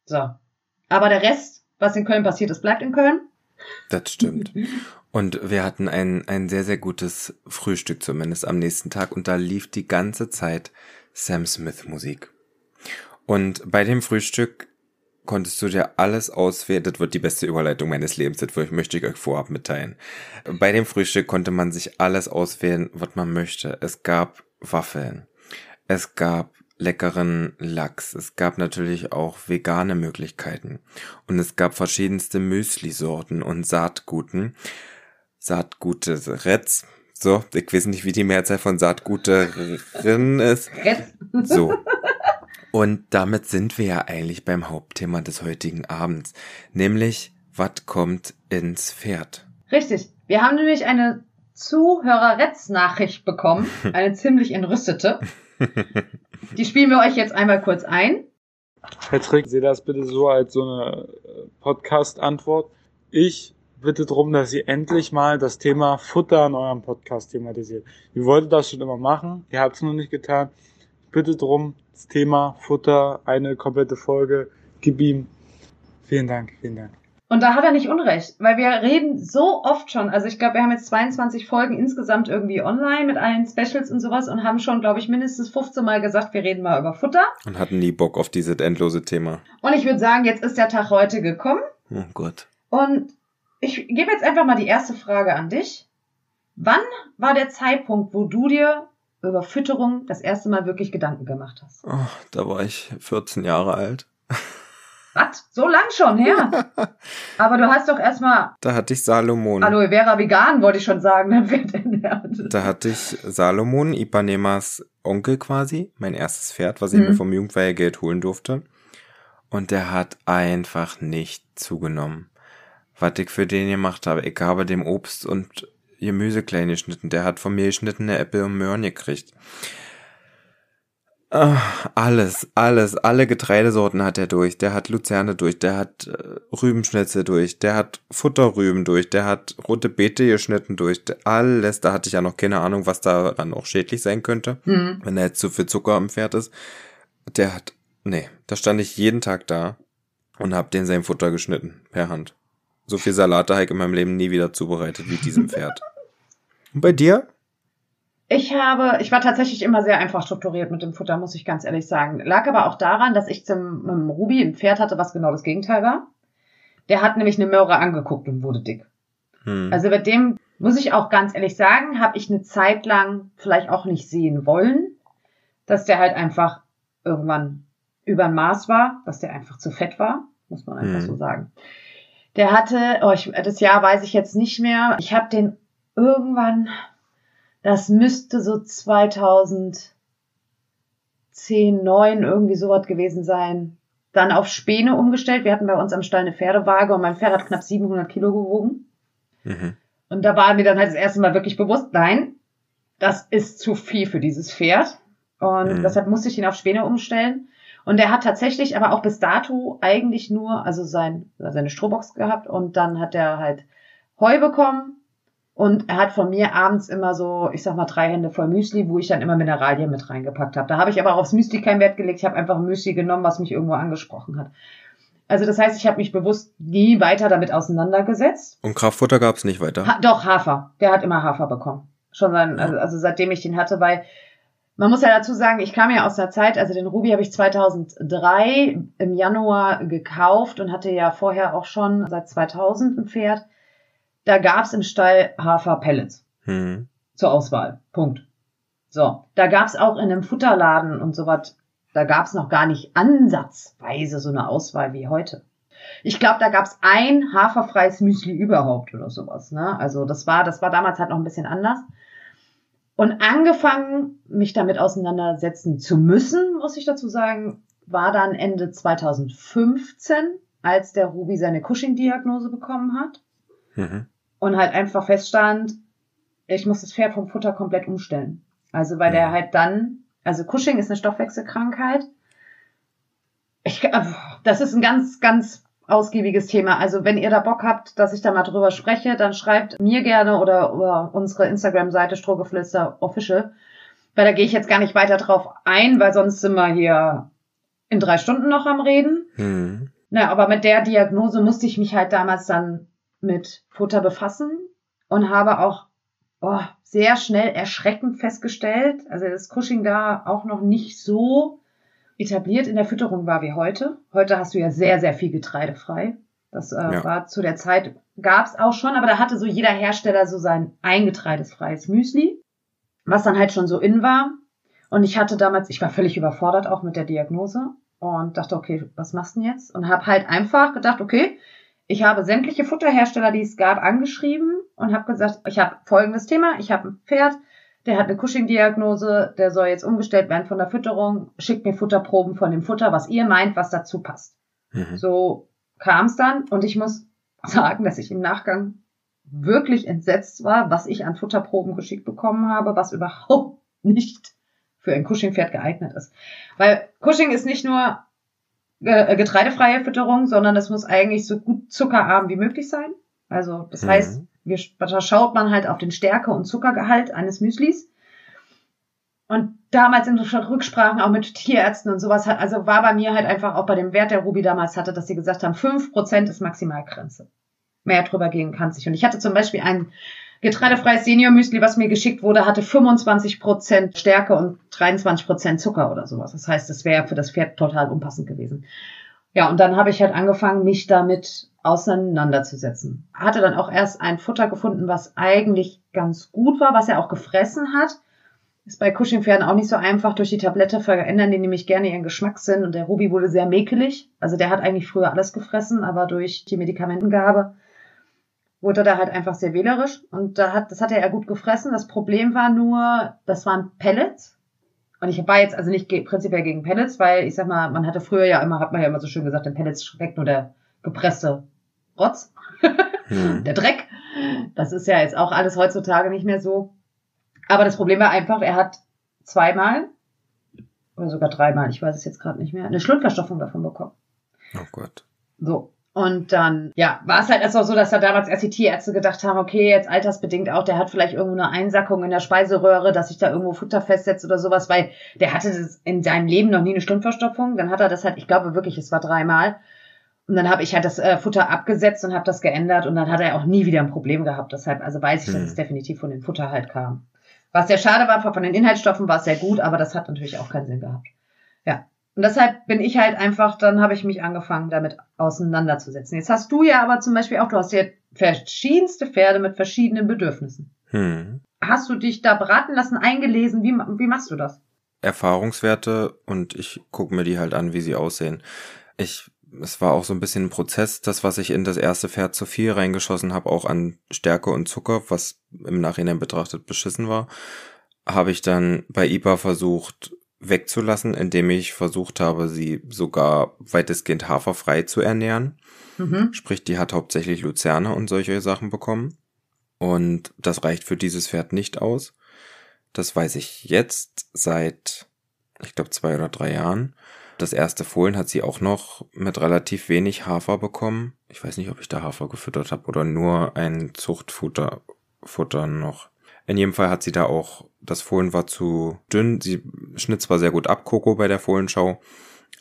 So. Aber der Rest, was in Köln passiert ist, bleibt in Köln. Das stimmt. <laughs> Und wir hatten ein, ein sehr, sehr gutes Frühstück zumindest am nächsten Tag und da lief die ganze Zeit Sam Smith Musik. Und bei dem Frühstück konntest du dir alles auswählen. Das wird die beste Überleitung meines Lebens, das möchte ich euch vorab mitteilen. Bei dem Frühstück konnte man sich alles auswählen, was man möchte. Es gab Waffeln. Es gab leckeren Lachs. Es gab natürlich auch vegane Möglichkeiten. Und es gab verschiedenste Müsli-Sorten und Saatguten. Saatgute Retz. So, ich weiß nicht, wie die Mehrzahl von Saatguterin ist. Jetzt. So. <laughs> Und damit sind wir ja eigentlich beim Hauptthema des heutigen Abends. Nämlich, was kommt ins Pferd? Richtig. Wir haben nämlich eine Zuhöreretz-Nachricht bekommen. <laughs> Eine ziemlich entrüstete. <laughs> Die spielen wir euch jetzt einmal kurz ein. Patrick, sehe das bitte so als so eine äh, Podcast-Antwort. Ich bitte darum, dass ihr endlich mal das Thema Futter in eurem Podcast thematisiert. Ihr wolltet das schon immer machen, ihr habt es noch nicht getan. Ich bitte darum, das Thema Futter, eine komplette Folge, gib ihm. Vielen Dank, vielen Dank. Und da hat er nicht Unrecht, weil wir reden so oft schon. Also ich glaube, wir haben jetzt 22 Folgen insgesamt irgendwie online mit allen Specials und sowas und haben schon, glaube ich, mindestens 15 Mal gesagt, wir reden mal über Futter. Und hatten nie Bock auf dieses endlose Thema. Und ich würde sagen, jetzt ist der Tag heute gekommen. Oh Gott. Und ich gebe jetzt einfach mal die erste Frage an dich. Wann war der Zeitpunkt, wo du dir über Fütterung das erste Mal wirklich Gedanken gemacht hast? Oh, da war ich 14 Jahre alt. Was? So lang schon her? <laughs> Aber du hast doch erstmal Da hatte ich Salomon. Aloe Vera vegan, wollte ich schon sagen. Dann wird ernährt. Da hatte ich Salomon, Ipanemas Onkel quasi, mein erstes Pferd, was ich Mhm. mir vom Jugendweihgeld holen durfte. Und der hat einfach nicht zugenommen. Was ich für den gemacht habe, ich habe dem Obst und Gemüse klein geschnitten. Der hat von mir geschnittene Äpfel und Möhren gekriegt. Ah, alles, alles, alle Getreidesorten hat er durch. Der hat Luzerne durch, der hat äh, Rübenschnitzel durch, der hat Futterrüben durch, der hat rote Beete geschnitten durch. Alles, da hatte ich ja noch keine Ahnung, was da dann auch schädlich sein könnte, Hm. wenn da jetzt zu viel Zucker am Pferd ist. Der hat, nee, da stand ich jeden Tag da und hab den sein Futter geschnitten, per Hand. So viel Salate habe ich in meinem Leben nie wieder zubereitet wie diesem Pferd. Und <laughs> bei dir? Ich habe, ich war tatsächlich immer sehr einfach strukturiert mit dem Futter, muss ich ganz ehrlich sagen. Lag aber auch daran, dass ich zum mit dem Ruby ein Pferd hatte, was genau das Gegenteil war. Der hat nämlich eine Möhre angeguckt und wurde dick. Hm. Also mit dem muss ich auch ganz ehrlich sagen, habe ich eine Zeit lang vielleicht auch nicht sehen wollen, dass der halt einfach irgendwann über ein Maß war, dass der einfach zu fett war, muss man einfach Mhm. so sagen. Der hatte, oh, ich, das Jahr weiß ich jetzt nicht mehr. Ich habe den irgendwann, das müsste so 2010, 9 irgendwie sowas gewesen sein. Dann auf Späne umgestellt. Wir hatten bei uns am Stall eine Pferdewaage und mein Pferd hat knapp 700 Kilo gewogen. Mhm. Und da war mir dann halt das erste Mal wirklich bewusst, nein, das ist zu viel für dieses Pferd. Und Mhm. deshalb musste ich ihn auf Späne umstellen. Und er hat tatsächlich aber auch bis dato eigentlich nur, also sein, seine Strohbox gehabt und dann hat er halt Heu bekommen und er hat von mir abends immer so, ich sag mal, drei Hände voll Müsli, wo ich dann immer Mineralien mit reingepackt habe. Da habe ich aber auch aufs Müsli keinen Wert gelegt. Ich habe einfach ein Müsli genommen, was mich irgendwo angesprochen hat. Also das heißt, ich habe mich bewusst nie weiter damit auseinandergesetzt. Und Kraftfutter gab's nicht weiter. Ha doch, Hafer. Der hat immer Hafer bekommen. Schon sein, also, also seitdem ich den hatte, weil man muss ja dazu sagen, ich kam ja aus der Zeit, also den Ruby habe ich 2003 im Januar gekauft und hatte ja vorher auch schon seit 2000 ein Pferd. Da gab's im Stall Hafer-Pellets Hm. zur Auswahl. Punkt. So, da gab's auch in einem Futterladen und sowas, da gab's noch gar nicht ansatzweise so eine Auswahl wie heute. Ich glaube, da gab's ein haferfreies Müsli überhaupt oder sowas. Ne? Also das war, das war damals halt noch ein bisschen anders. Und angefangen, mich damit auseinandersetzen zu müssen, muss ich dazu sagen, war dann Ende 2015, als der Ruby seine Cushing-Diagnose bekommen hat Mhm. und halt einfach feststand, ich muss das Pferd vom Futter komplett umstellen. Also weil der Mhm. halt dann, also Cushing ist eine Stoffwechselkrankheit. Ich, das ist ein ganz, ganz ausgiebiges Thema. Also wenn ihr da Bock habt, dass ich da mal drüber spreche, dann schreibt mir gerne oder, oder unsere Instagram-Seite Strohgeflüster Official, weil da gehe ich jetzt gar nicht weiter drauf ein, weil sonst sind wir hier in drei Stunden noch am Reden. Hm. Na, aber mit der Diagnose musste ich mich halt damals dann mit Futter befassen und habe auch oh, sehr schnell erschreckend festgestellt, also das Cushing da auch noch nicht so etabliert in der Fütterung war wie heute. Heute hast du ja sehr, sehr viel Getreide frei. Das äh, Ja. war zu der Zeit, gab's auch schon, aber da hatte so jeder Hersteller so sein eingetreidesfreies Müsli, was dann halt schon so in war. Und ich hatte damals, ich war völlig überfordert auch mit der Diagnose und dachte, okay, was machst du denn jetzt? Und habe halt einfach gedacht, okay, ich habe sämtliche Futterhersteller, die es gab, angeschrieben und habe gesagt, ich habe folgendes Thema, ich habe ein Pferd, der hat eine Cushing-Diagnose, der soll jetzt umgestellt werden von der Fütterung, schickt mir Futterproben von dem Futter, was ihr meint, was dazu passt. Mhm. So kam es dann und ich muss sagen, dass ich im Nachgang wirklich entsetzt war, was ich an Futterproben geschickt bekommen habe, was überhaupt <laughs> nicht für ein Cushing-Pferd geeignet ist. Weil Cushing ist nicht nur äh, getreidefreie Fütterung, sondern es muss eigentlich so gut zuckerarm wie möglich sein. Also das Mhm. heißt, wir, da schaut man halt auf den Stärke- und Zuckergehalt eines Müslis. Und damals in Rücksprachen auch mit Tierärzten und sowas, also war bei mir halt einfach auch bei dem Wert, der Ruby damals hatte, dass sie gesagt haben, 5% ist Maximalgrenze. Mehr drüber gehen kann sich. Und ich hatte zum Beispiel ein getreidefreies Senior-Müsli, was mir geschickt wurde, hatte 25% Stärke und 23% Zucker oder sowas. Das heißt, das wäre für das Pferd total unpassend gewesen. Ja, und dann habe ich halt angefangen, mich damit auseinanderzusetzen. Hatte dann auch erst ein Futter gefunden, was eigentlich ganz gut war, was er auch gefressen hat. Ist bei Cushing-Pferden auch nicht so einfach. Durch die Tablette verändern die nämlich gerne ihren Geschmackssinn und der Ruby wurde sehr mäkelig. Also der hat eigentlich früher alles gefressen, aber durch die Medikamentengabe wurde er halt einfach sehr wählerisch und da hat, das hat er ja gut gefressen. Das Problem war nur, das waren Pellets. Und ich war jetzt also nicht ge prinzipiell gegen Pellets, weil ich sag mal, man hatte früher ja immer, hat man ja immer so schön gesagt, in Pellets schmeckt nur der gepresste Rotz, Hm. <laughs> der Dreck. Das ist ja jetzt auch alles heutzutage nicht mehr so. Aber das Problem war einfach, er hat zweimal oder sogar dreimal, ich weiß es jetzt gerade nicht mehr, eine Schlundverstopfung davon bekommen. Oh Gott. So. Und dann, ja, war es halt erst auch so, dass da damals erst die Tierärzte gedacht haben, okay, jetzt altersbedingt auch, der hat vielleicht irgendwo eine Einsackung in der Speiseröhre, dass sich da irgendwo Futter festsetzt oder sowas, weil der hatte in seinem Leben noch nie eine Stundverstopfung. Dann hat er das halt, ich glaube wirklich, es war dreimal. Und dann habe ich halt das äh, Futter abgesetzt und habe das geändert und dann hat er auch nie wieder ein Problem gehabt. Deshalb, also weiß ich, dass Hm. es definitiv von dem Futter halt kam. Was sehr schade war, von den Inhaltsstoffen war es sehr gut, aber das hat natürlich auch keinen Sinn gehabt. Ja. Und deshalb bin ich halt einfach, dann habe ich mich angefangen, damit auseinanderzusetzen. Jetzt hast du ja aber zum Beispiel auch, du hast ja verschiedenste Pferde mit verschiedenen Bedürfnissen. Hm. Hast du dich da beraten lassen, eingelesen? Wie, wie machst du das? Erfahrungswerte und ich gucke mir die halt an, wie sie aussehen. Ich, es war auch so ein bisschen ein Prozess, das, was ich in das erste Pferd zu viel reingeschossen habe, auch an Stärke und Zucker, was im Nachhinein betrachtet beschissen war, habe ich dann bei IBA versucht wegzulassen, indem ich versucht habe, sie sogar weitestgehend haferfrei zu ernähren. Mhm. Sprich, die hat hauptsächlich Luzerne und solche Sachen bekommen. Und das reicht für dieses Pferd nicht aus. Das weiß ich jetzt seit, ich glaube, zwei oder drei Jahren. Das erste Fohlen hat sie auch noch mit relativ wenig Hafer bekommen. Ich weiß nicht, ob ich da Hafer gefüttert habe oder nur ein Zuchtfutter Futter noch. In jedem Fall hat sie da auch, das Fohlen war zu dünn. Sie schnitt zwar sehr gut ab, Coco, bei der Fohlenschau.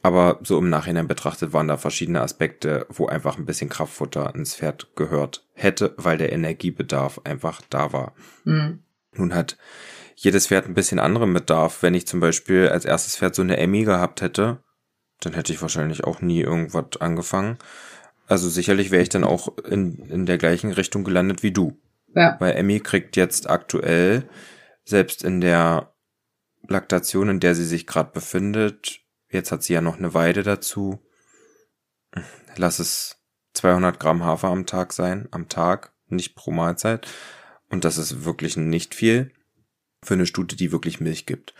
Aber so im Nachhinein betrachtet waren da verschiedene Aspekte, wo einfach ein bisschen Kraftfutter ins Pferd gehört hätte, weil der Energiebedarf einfach da war. Mhm. Nun hat jedes Pferd ein bisschen anderen Bedarf. Wenn ich zum Beispiel als erstes Pferd so eine Emmy gehabt hätte, dann hätte ich wahrscheinlich auch nie irgendwas angefangen. Also sicherlich wäre ich dann auch in, in der gleichen Richtung gelandet wie du. Ja. Weil Emmy kriegt jetzt aktuell, selbst in der Laktation, in der sie sich gerade befindet, jetzt hat sie ja noch eine Weide dazu, lass es 200 Gramm Hafer am Tag sein, am Tag, nicht pro Mahlzeit. Und das ist wirklich nicht viel für eine Stute, die wirklich Milch gibt.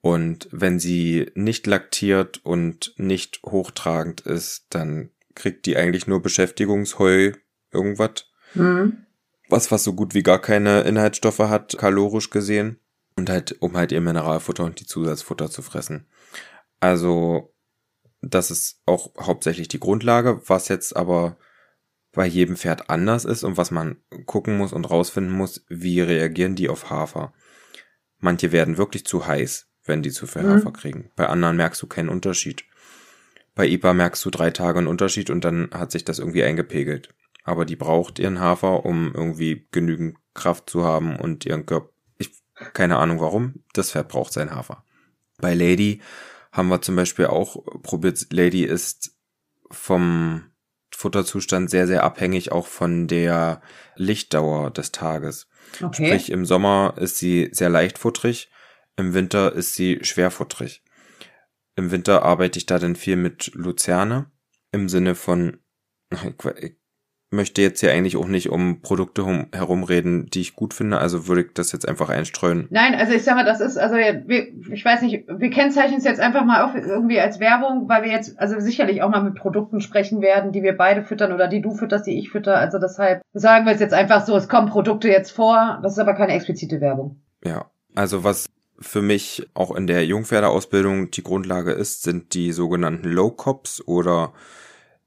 Und wenn sie nicht laktiert und nicht hochtragend ist, dann kriegt die eigentlich nur Beschäftigungsheu irgendwas Mhm. Was, was so gut wie gar keine Inhaltsstoffe hat, kalorisch gesehen. Und halt, um halt ihr Mineralfutter und die Zusatzfutter zu fressen. Also, das ist auch hauptsächlich die Grundlage, was jetzt aber bei jedem Pferd anders ist und was man gucken muss und rausfinden muss, wie reagieren die auf Hafer. Manche werden wirklich zu heiß, wenn die zu viel Mhm. Hafer kriegen. Bei anderen merkst du keinen Unterschied. Bei IPA merkst du drei Tage einen Unterschied und dann hat sich das irgendwie eingepegelt aber die braucht ihren Hafer, um irgendwie genügend Kraft zu haben und ihren Körper. Ich keine Ahnung warum. Das Pferd braucht seinen Hafer. Bei Lady haben wir zum Beispiel auch probiert. Lady ist vom Futterzustand sehr, sehr abhängig auch von der Lichtdauer des Tages. Okay. Sprich, im Sommer ist sie sehr leichtfutterig, im Winter ist sie schwerfutterig. Im Winter arbeite ich da dann viel mit Luzerne im Sinne von, <laughs> ich möchte jetzt hier eigentlich auch nicht um Produkte hum, herumreden, die ich gut finde, also würde ich das jetzt einfach einstreuen. Nein, also ich sag mal, das ist, also wir, ich weiß nicht, wir kennzeichnen es jetzt einfach mal auf irgendwie als Werbung, weil wir jetzt also sicherlich auch mal mit Produkten sprechen werden, die wir beide füttern oder die du fütterst, die ich fütter. Also deshalb sagen wir es jetzt einfach so, es kommen Produkte jetzt vor, das ist aber keine explizite Werbung. Ja, also was für mich auch in der Jungpferdeausbildung die Grundlage ist, sind die sogenannten Low Cops oder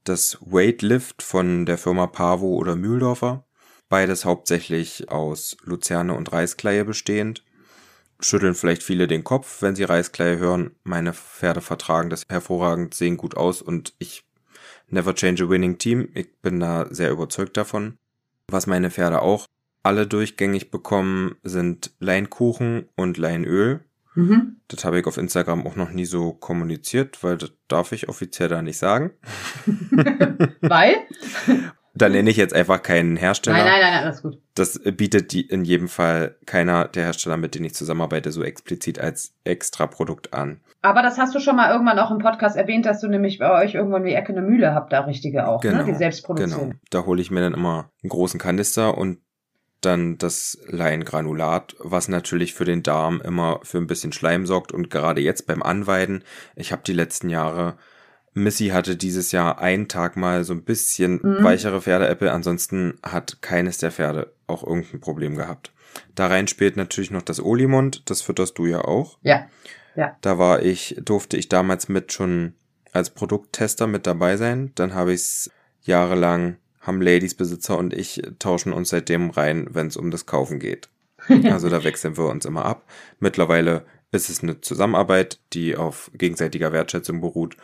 das Weightlift von der Firma Pavo oder Mühldorfer. Beides hauptsächlich aus Luzerne und Reiskleie bestehend. Schütteln vielleicht viele den Kopf, wenn sie Reiskleie hören. Meine Pferde vertragen das hervorragend, sehen gut aus und ich never change a winning team. Ich bin da sehr überzeugt davon. Was meine Pferde auch alle durchgängig bekommen, sind Leinkuchen und Leinöl. Mhm. Das habe ich auf Instagram auch noch nie so kommuniziert, weil das darf ich offiziell da nicht sagen. <laughs> Weil? Da nenne ich jetzt einfach keinen Hersteller. Nein, nein, nein, nein, alles gut. Das bietet die in jedem Fall keiner der Hersteller, mit denen ich zusammenarbeite, so explizit als extra Produkt an. Aber das hast du schon mal irgendwann auch im Podcast erwähnt, dass du nämlich bei euch irgendwo in die Ecke eine Mühle habt, da richtige auch, ne? die selbst produzieren. Genau. Da hole ich mir dann immer einen großen Kanister und dann das Leingranulat, was natürlich für den Darm immer für ein bisschen Schleim sorgt und gerade jetzt beim Anweiden, ich habe die letzten Jahre Missy hatte dieses Jahr einen Tag mal so ein bisschen Mhm. weichere Pferdeäpfel, ansonsten hat keines der Pferde auch irgendein Problem gehabt. Da rein spielt natürlich noch das Olimond, das fütterst du ja auch. Ja. Da war ich, durfte ich damals mit schon als Produkttester mit dabei sein. Dann habe ich es jahrelang, haben Ladies-Besitzer und ich tauschen uns seitdem rein, wenn es um das Kaufen geht. <laughs> Also da wechseln wir uns immer ab. Mittlerweile ist es eine Zusammenarbeit, die auf gegenseitiger Wertschätzung beruht.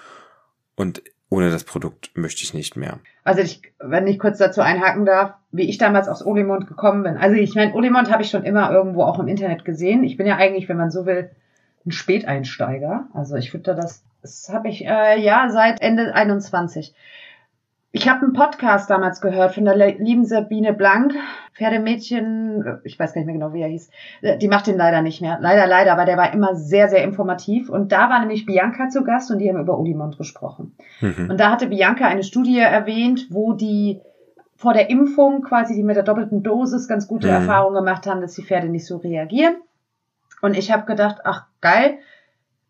Und ohne das Produkt möchte ich nicht mehr. Also ich, wenn ich kurz dazu einhaken darf, wie ich damals aufs Olimond gekommen bin. Also ich meine, Olimond habe ich schon immer irgendwo auch im Internet gesehen. Ich bin ja eigentlich, wenn man so will, ein Späteinsteiger. Also ich fütter das, das habe ich äh, ja seit Ende 21. Ich habe einen Podcast damals gehört von der lieben Sabine Blank, Pferdemädchen, äh, ich weiß gar nicht mehr genau, wie er hieß. Äh, Die macht den leider nicht mehr. Leider, leider, aber der war immer sehr, sehr informativ. Und da war nämlich Bianca zu Gast und die haben über Olimond gesprochen. Mhm. Und da hatte Bianca eine Studie erwähnt, wo die vor der Impfung quasi die mit der doppelten Dosis ganz gute Mhm. Erfahrungen gemacht haben, dass die Pferde nicht so reagieren. Und ich habe gedacht, ach geil,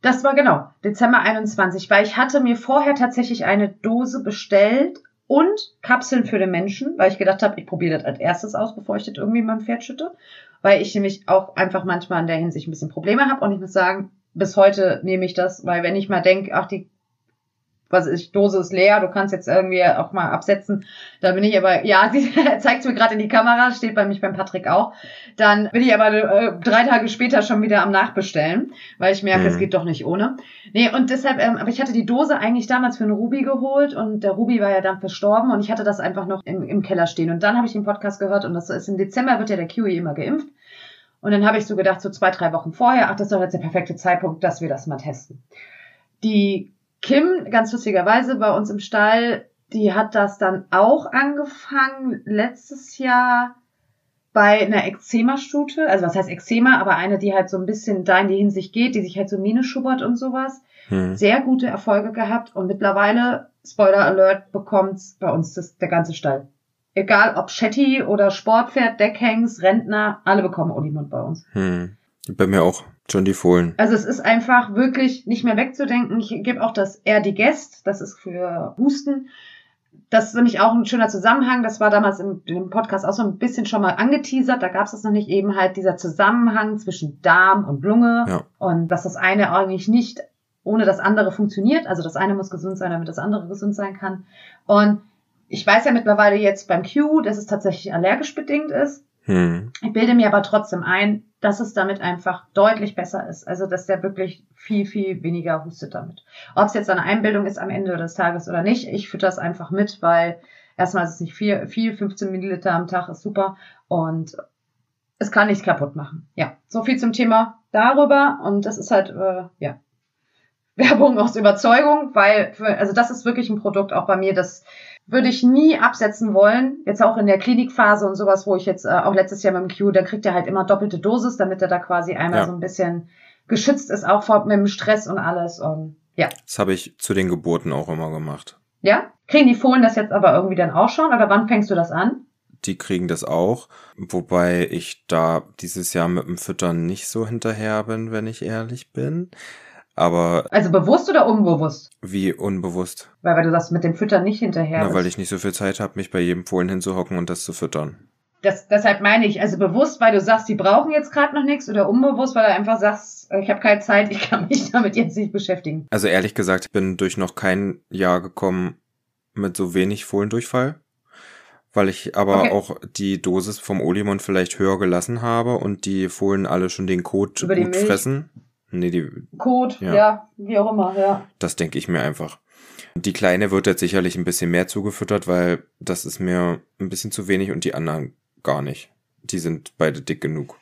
das war genau Dezember 21, weil ich hatte mir vorher tatsächlich eine Dose bestellt und Kapseln für den Menschen, weil ich gedacht habe, ich probiere das als erstes aus, bevor ich das irgendwie in meinem Pferd schütte, weil ich nämlich auch einfach manchmal in der Hinsicht ein bisschen Probleme habe und ich muss sagen, bis heute nehme ich das, weil wenn ich mal denke, ach die was ist, ich, Dose ist leer, du kannst jetzt irgendwie auch mal absetzen. Da bin ich aber, ja, <laughs> sie zeigt mir gerade in die Kamera, steht bei mich beim Patrick auch. Dann bin ich aber äh, drei Tage später schon wieder am Nachbestellen, weil ich merke, Mhm. es geht doch nicht ohne. Nee, und deshalb, ähm, aber ich hatte die Dose eigentlich damals für einen Ruby geholt und der Ruby war ja dann verstorben und ich hatte das einfach noch im, im Keller stehen. Und dann habe ich den Podcast gehört und das ist im Dezember wird ja der Kiwi immer geimpft. Und dann habe ich so gedacht, so zwei, drei Wochen vorher, ach, das ist doch jetzt der perfekte Zeitpunkt, dass wir das mal testen. Die Kim, ganz lustigerweise bei uns im Stall, die hat das dann auch angefangen letztes Jahr bei einer Eczema-Stute. Also was heißt Eczema, aber eine, die halt so ein bisschen da in die Hinsicht geht, die sich halt so Mine schubbert und sowas. Hm. Sehr gute Erfolge gehabt und mittlerweile, Spoiler Alert, bekommt's bei uns das, der ganze Stall. Egal ob Shetty oder Sportpferd, Deckhengst, Rentner, alle bekommen Olimund bei uns. Hm. Bei mir auch schon die Fohlen. Also es ist einfach wirklich nicht mehr wegzudenken. Ich gebe auch das Erdigest, das ist für Husten. Das ist nämlich auch ein schöner Zusammenhang. Das war damals im, im Podcast auch so ein bisschen schon mal angeteasert. Da gab es das noch nicht eben halt dieser Zusammenhang zwischen Darm und Lunge Ja. und dass das eine eigentlich nicht ohne das andere funktioniert. Also das eine muss gesund sein, damit das andere gesund sein kann. Und ich weiß ja mittlerweile jetzt beim Q, dass es tatsächlich allergisch bedingt ist. Hm. Ich bilde mir aber trotzdem ein, dass es damit einfach deutlich besser ist. Also, dass der wirklich viel, viel weniger hustet damit. Ob es jetzt eine Einbildung ist am Ende des Tages oder nicht, ich fütter das einfach mit, weil erstmal ist es nicht viel, viel 15 Milliliter am Tag ist super und es kann nichts kaputt machen. Ja, so viel zum Thema darüber und das ist halt, äh, ja, <laughs> Werbung aus Überzeugung, weil, für, also das ist wirklich ein Produkt auch bei mir, das würde ich nie absetzen wollen. Jetzt auch in der Klinikphase und sowas, wo ich jetzt äh, auch letztes Jahr mit dem Q, da kriegt er halt immer doppelte Dosis, damit er da quasi einmal Ja. so ein bisschen geschützt ist, auch vor, mit dem Stress und alles. Und ja. Das habe ich zu den Geburten auch immer gemacht. Ja? Kriegen die Fohlen das jetzt aber irgendwie dann auch schon? Oder wann fängst du das an? Die kriegen das auch, wobei ich da dieses Jahr mit dem Füttern nicht so hinterher bin, wenn ich ehrlich bin. Aber Also bewusst oder unbewusst? wie unbewusst. Weil, weil du das mit dem Füttern nicht hinterher Na, bist. weil ich nicht so viel Zeit habe, mich bei jedem Fohlen hinzuhocken und das zu füttern. Das, deshalb meine ich, also bewusst, weil du sagst, die brauchen jetzt gerade noch nichts oder unbewusst, weil du einfach sagst, ich habe keine Zeit, ich kann mich <laughs> damit jetzt nicht beschäftigen. Also ehrlich gesagt, ich bin durch noch kein Jahr gekommen mit so wenig Fohlendurchfall, weil ich aber Okay. auch die Dosis vom Olimon vielleicht höher gelassen habe und die Fohlen alle schon den Kot Über gut fressen. Nee, die, Code, Ja. ja. wie auch immer, ja. das denke ich mir einfach. Die Kleine wird jetzt sicherlich ein bisschen mehr zugefüttert, weil das ist mir ein bisschen zu wenig und die anderen gar nicht. Die sind beide dick genug.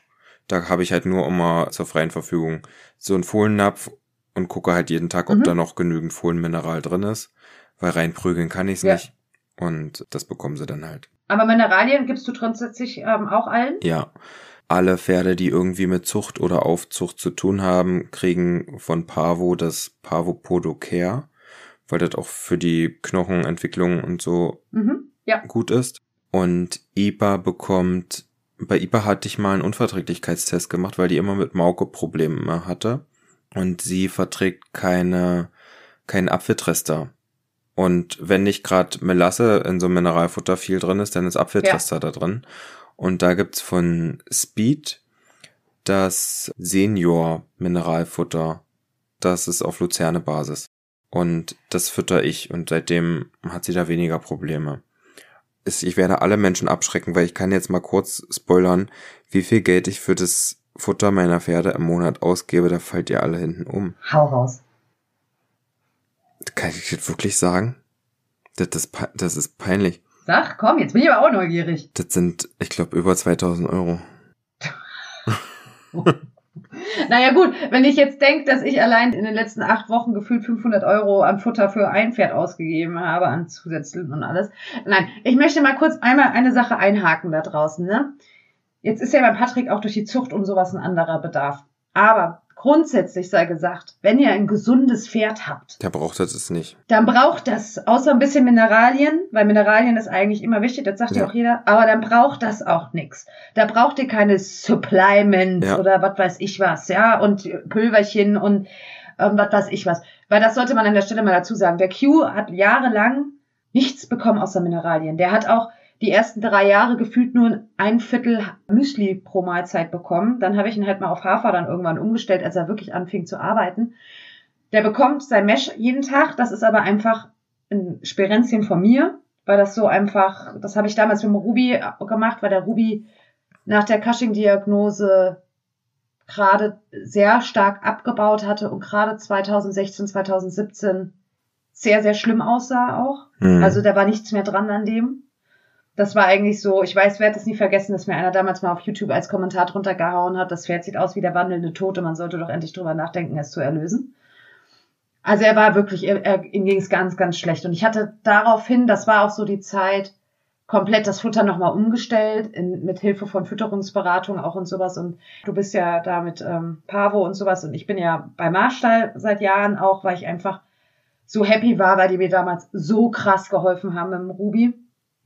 Da habe ich halt nur immer zur freien Verfügung so einen Fohlennapf und gucke halt jeden Tag, ob Mhm. da noch genügend Fohlenmineral drin ist, weil reinprügeln kann ich es Ja. nicht. Und das bekommen sie dann halt. Aber Mineralien gibst du grundsätzlich ähm, auch allen? Ja. Alle Pferde, die irgendwie mit Zucht oder Aufzucht zu tun haben, kriegen von Pavo das Pavo Podocare, weil das auch für die Knochenentwicklung und so Mhm. Ja. gut ist. Und IBA bekommt, bei IBA hatte ich mal einen Unverträglichkeitstest gemacht, weil die immer mit Mauke Probleme hatte. Und sie verträgt keine, keinen Apfeltrester. Und wenn nicht gerade Melasse in so einem Mineralfutter viel drin ist, dann ist Apfeltrester da drin. Und da gibt's von Speed das Senior Mineralfutter. Das ist auf Luzerne Basis. Und das fütter ich. Und seitdem hat sie da weniger Probleme. Ich werde alle Menschen abschrecken, weil ich kann jetzt mal kurz spoilern, wie viel Geld ich für das Futter meiner Pferde im Monat ausgebe. Da fallt ihr alle hinten um. Hau raus. Kann ich das wirklich sagen? Das, das, das ist peinlich. Sag, komm, jetzt bin ich aber auch neugierig. Das sind, ich glaube, über 2000 Euro. <laughs> Naja gut, wenn ich jetzt denke, dass ich allein in den letzten acht Wochen gefühlt 500 Euro an Futter für ein Pferd ausgegeben habe, an Zusätzen und alles. Nein, ich möchte mal kurz einmal eine Sache einhaken da draußen. Ne? Jetzt ist ja bei Patrick auch durch die Zucht und sowas ein anderer Bedarf. Aber grundsätzlich sei gesagt, wenn ihr ein gesundes Pferd habt, Der braucht das es nicht. dann braucht das außer ein bisschen Mineralien, weil Mineralien ist eigentlich immer wichtig, das sagt ja Ja. auch jeder, aber dann braucht das auch nix. Da braucht ihr keine Supplements Ja. oder was weiß ich was, ja, und Pülverchen und ähm, was weiß ich was. Weil das sollte man an der Stelle mal dazu sagen. Der Q hat jahrelang nichts bekommen außer Mineralien. Der hat auch die ersten drei Jahre gefühlt nur ein Viertel Müsli pro Mahlzeit bekommen. Dann habe ich ihn halt mal auf Hafer dann irgendwann umgestellt, als er wirklich anfing zu arbeiten. Der bekommt sein Mesh jeden Tag. Das ist aber einfach ein Sperenzchen von mir, weil das so einfach, das habe ich damals mit dem Ruby gemacht, weil der Ruby nach der Cushing-Diagnose gerade sehr stark abgebaut hatte und gerade 2016, 2017 sehr, sehr schlimm aussah auch. Hm. Also da war nichts mehr dran an dem. Das war eigentlich so, ich weiß, werde es nie vergessen, dass mir einer damals mal auf YouTube als Kommentar drunter gehauen hat, das Pferd sieht aus wie der wandelnde Tote, man sollte doch endlich drüber nachdenken, es zu erlösen. Also er war wirklich, er, er, ihm ging es ganz, ganz schlecht. Und ich hatte daraufhin, das war auch so die Zeit, komplett das Futter nochmal umgestellt, in, mit Hilfe von Fütterungsberatung auch und sowas. Und du bist ja da mit ähm, Pavo und sowas. Und ich bin ja bei Marstall seit Jahren auch, weil ich einfach so happy war, weil die mir damals so krass geholfen haben mit dem Ruby,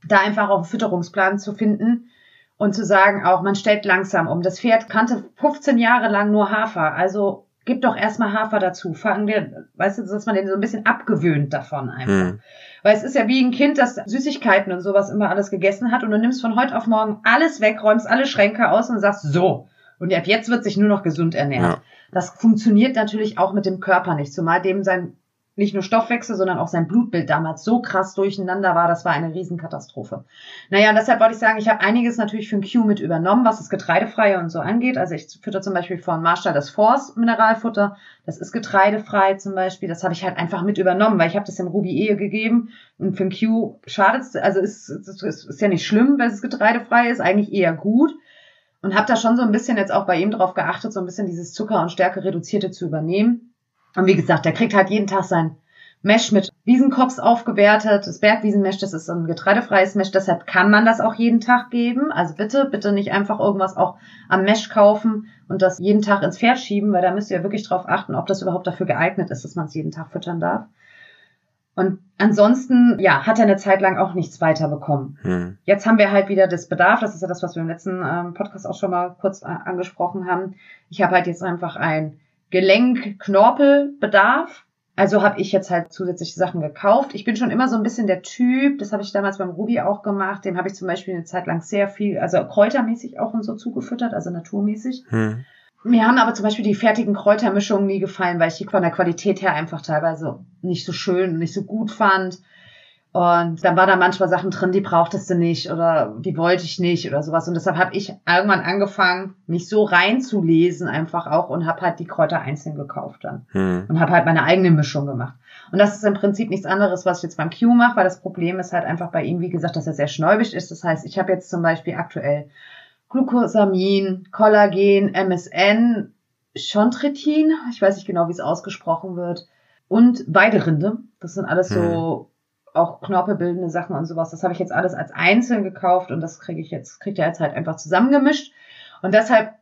da einfach auch einen Fütterungsplan zu finden und zu sagen auch, man stellt langsam um. Das Pferd kannte 15 Jahre lang nur Hafer, also gib doch erstmal Hafer dazu. Fangen wir, weißt du, dass man den so ein bisschen abgewöhnt davon einfach. Hm. Weil es ist ja wie ein Kind, das Süßigkeiten und sowas immer alles gegessen hat und du nimmst von heute auf morgen alles weg, räumst alle Schränke aus und sagst so. Und ab jetzt wird sich nur noch gesund ernährt. Ja. Das funktioniert natürlich auch mit dem Körper nicht, zumal dem sein nicht nur Stoffwechsel, sondern auch sein Blutbild damals so krass durcheinander war, das war eine Riesenkatastrophe. Naja, und deshalb wollte ich sagen, ich habe einiges natürlich für ein Q mit übernommen, was das Getreidefreie und so angeht. Also ich fütter zum Beispiel von Marstall das Force Mineralfutter, das ist getreidefrei zum Beispiel, das habe ich halt einfach mit übernommen, weil ich habe das dem Ruby Ehe gegeben und für ein Q schadet es, also ist, ist, ist, ist ja nicht schlimm, wenn es getreidefrei ist, eigentlich eher gut und habe da schon so ein bisschen jetzt auch bei ihm drauf geachtet, so ein bisschen dieses Zucker und Stärke reduzierte zu übernehmen. Und wie gesagt, der kriegt halt jeden Tag sein Mesh mit Wiesenkops aufgewertet. Das Bergwiesenmesh, das ist ein getreidefreies Mesh, deshalb kann man das auch jeden Tag geben. Also bitte, bitte nicht einfach irgendwas auch am Mesh kaufen und das jeden Tag ins Pferd schieben, weil da müsst ihr wirklich drauf achten, ob das überhaupt dafür geeignet ist, dass man es jeden Tag füttern darf. Und ansonsten, ja, hat er eine Zeit lang auch nichts weiter bekommen. Hm. Jetzt haben wir halt wieder das Bedarf, das ist ja das, was wir im letzten ähm, Podcast auch schon mal kurz äh, angesprochen haben. Ich habe halt jetzt einfach ein Gelenk-Knorpelbedarf. Also habe ich jetzt halt zusätzliche Sachen gekauft. Ich bin schon immer so ein bisschen der Typ, das habe ich damals beim Ruby auch gemacht, dem habe ich zum Beispiel eine Zeit lang sehr viel, also kräutermäßig auch und so zugefüttert, also naturmäßig. Hm. Mir haben aber zum Beispiel die fertigen Kräutermischungen nie gefallen, weil ich die von der Qualität her einfach teilweise nicht so schön und nicht so gut fand. Und dann war da manchmal Sachen drin, die brauchtest du nicht oder die wollte ich nicht oder sowas. Und deshalb habe ich irgendwann angefangen, mich so reinzulesen einfach auch und habe halt die Kräuter einzeln gekauft dann. Hm. Und habe halt meine eigene Mischung gemacht. Und das ist im Prinzip nichts anderes, was ich jetzt beim Q mache, weil das Problem ist halt einfach bei ihm, wie gesagt, dass er sehr schnäubig ist. Das heißt, ich habe jetzt zum Beispiel aktuell Glucosamin, Kollagen, MSN, Chondritin, ich weiß nicht genau, wie es ausgesprochen wird, und Weiderinde. Das sind alles so auch knorpelbildende Sachen und sowas. Das habe ich jetzt alles als einzeln gekauft und das kriege ich jetzt, kriegt er jetzt halt einfach zusammengemischt. Und deshalb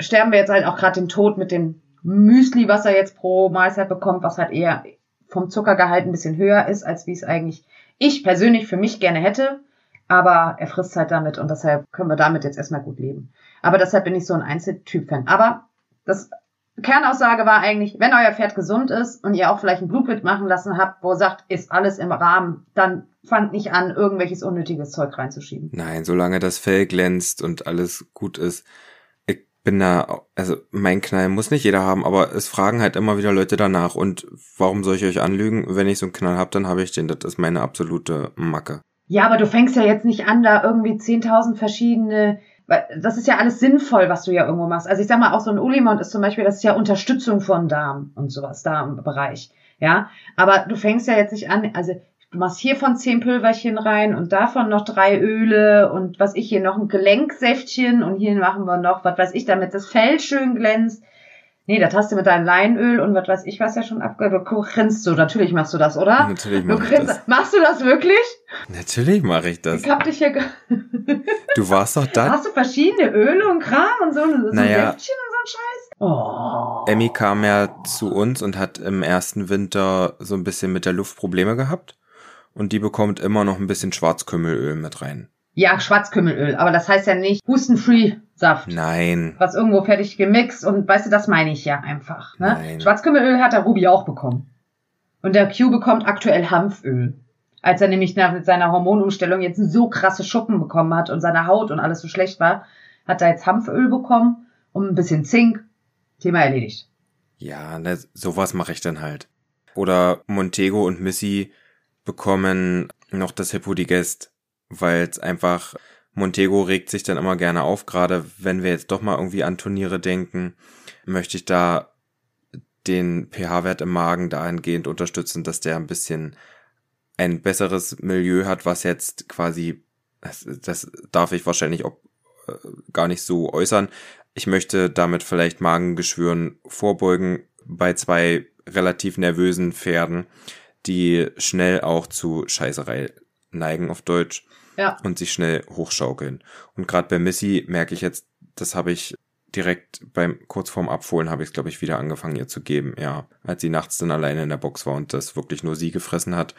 sterben wir jetzt halt auch gerade den Tod mit dem Müsli, was er jetzt pro Mahlzeit bekommt, was halt eher vom Zuckergehalt ein bisschen höher ist, als wie es eigentlich ich persönlich für mich gerne hätte. Aber er frisst halt damit und deshalb können wir damit jetzt erstmal gut leben. Aber deshalb bin ich so ein Einzeltyp-Fan. Aber das Kernaussage war eigentlich, wenn euer Pferd gesund ist und ihr auch vielleicht ein Blutbild machen lassen habt, wo sagt, ist alles im Rahmen, dann fangt nicht an, irgendwelches unnötiges Zeug reinzuschieben. Nein, solange das Fell glänzt und alles gut ist. Ich bin da, also mein Knall muss nicht jeder haben, aber es fragen halt immer wieder Leute danach. Und warum soll ich euch anlügen? Wenn ich so einen Knall habe, dann habe ich den. Das ist meine absolute Macke. Ja, aber du fängst ja jetzt nicht an, da irgendwie 10.000 verschiedene, das ist ja alles sinnvoll, was du ja irgendwo machst. Also ich sag mal, auch so ein Ulimont ist zum Beispiel, das ist ja Unterstützung von Darm und sowas, Darmbereich. Ja, aber du fängst ja jetzt nicht an, also du machst hier von zehn Pülverchen rein und davon noch drei Öle und was ich hier noch ein Gelenksäftchen und hier machen wir noch, was weiß ich, damit das Fell schön glänzt. Nee, das hast du mit deinem Leinöl und was weiß ich was ja schon abge... Du grinst du, natürlich machst du das, oder? Natürlich Du mache ich das. machst du das wirklich? Natürlich mache ich das. Ich hab dich hier... ge- Du warst doch da. Hast du verschiedene Öle und Kram und so, so ein Naja. Säftchen und so ein Scheiß? Oh. Emmy kam ja zu uns und hat im ersten Winter so ein bisschen mit der Luft Probleme gehabt. Und die bekommt immer noch ein bisschen Schwarzkümmelöl mit rein. Ja, Schwarzkümmelöl, aber das heißt ja nicht Hustenfree-Saft. Nein. Was irgendwo fertig gemixt und weißt du, das meine ich ja einfach. Ne? Nein. Schwarzkümmelöl hat der Ruby auch bekommen. Und der Q bekommt aktuell Hanföl. Als er nämlich nach seiner Hormonumstellung jetzt so krasse Schuppen bekommen hat und seine Haut und alles so schlecht war, hat er jetzt Hanföl bekommen und ein bisschen Zink. Thema erledigt. Ja, ne, sowas mache ich dann halt. Oder Montego und Missy bekommen noch das Hippodigest, weil es einfach Montego regt sich dann immer gerne auf, gerade wenn wir jetzt doch mal irgendwie an Turniere denken, möchte ich da den pH-Wert im Magen dahingehend unterstützen, dass der ein bisschen ein besseres Milieu hat, was jetzt quasi, das, das darf ich wahrscheinlich auch äh, gar nicht so äußern. Ich möchte damit vielleicht Magengeschwüren vorbeugen bei zwei relativ nervösen Pferden, die schnell auch zu Scheißerei neigen auf Deutsch Ja. und sich schnell hochschaukeln. Und gerade bei Missy merke ich jetzt, das habe ich direkt beim kurz vorm Abfohlen habe ich es glaube ich wieder angefangen ihr zu geben, ja, als sie nachts dann alleine in der Box war und das wirklich nur sie gefressen hat,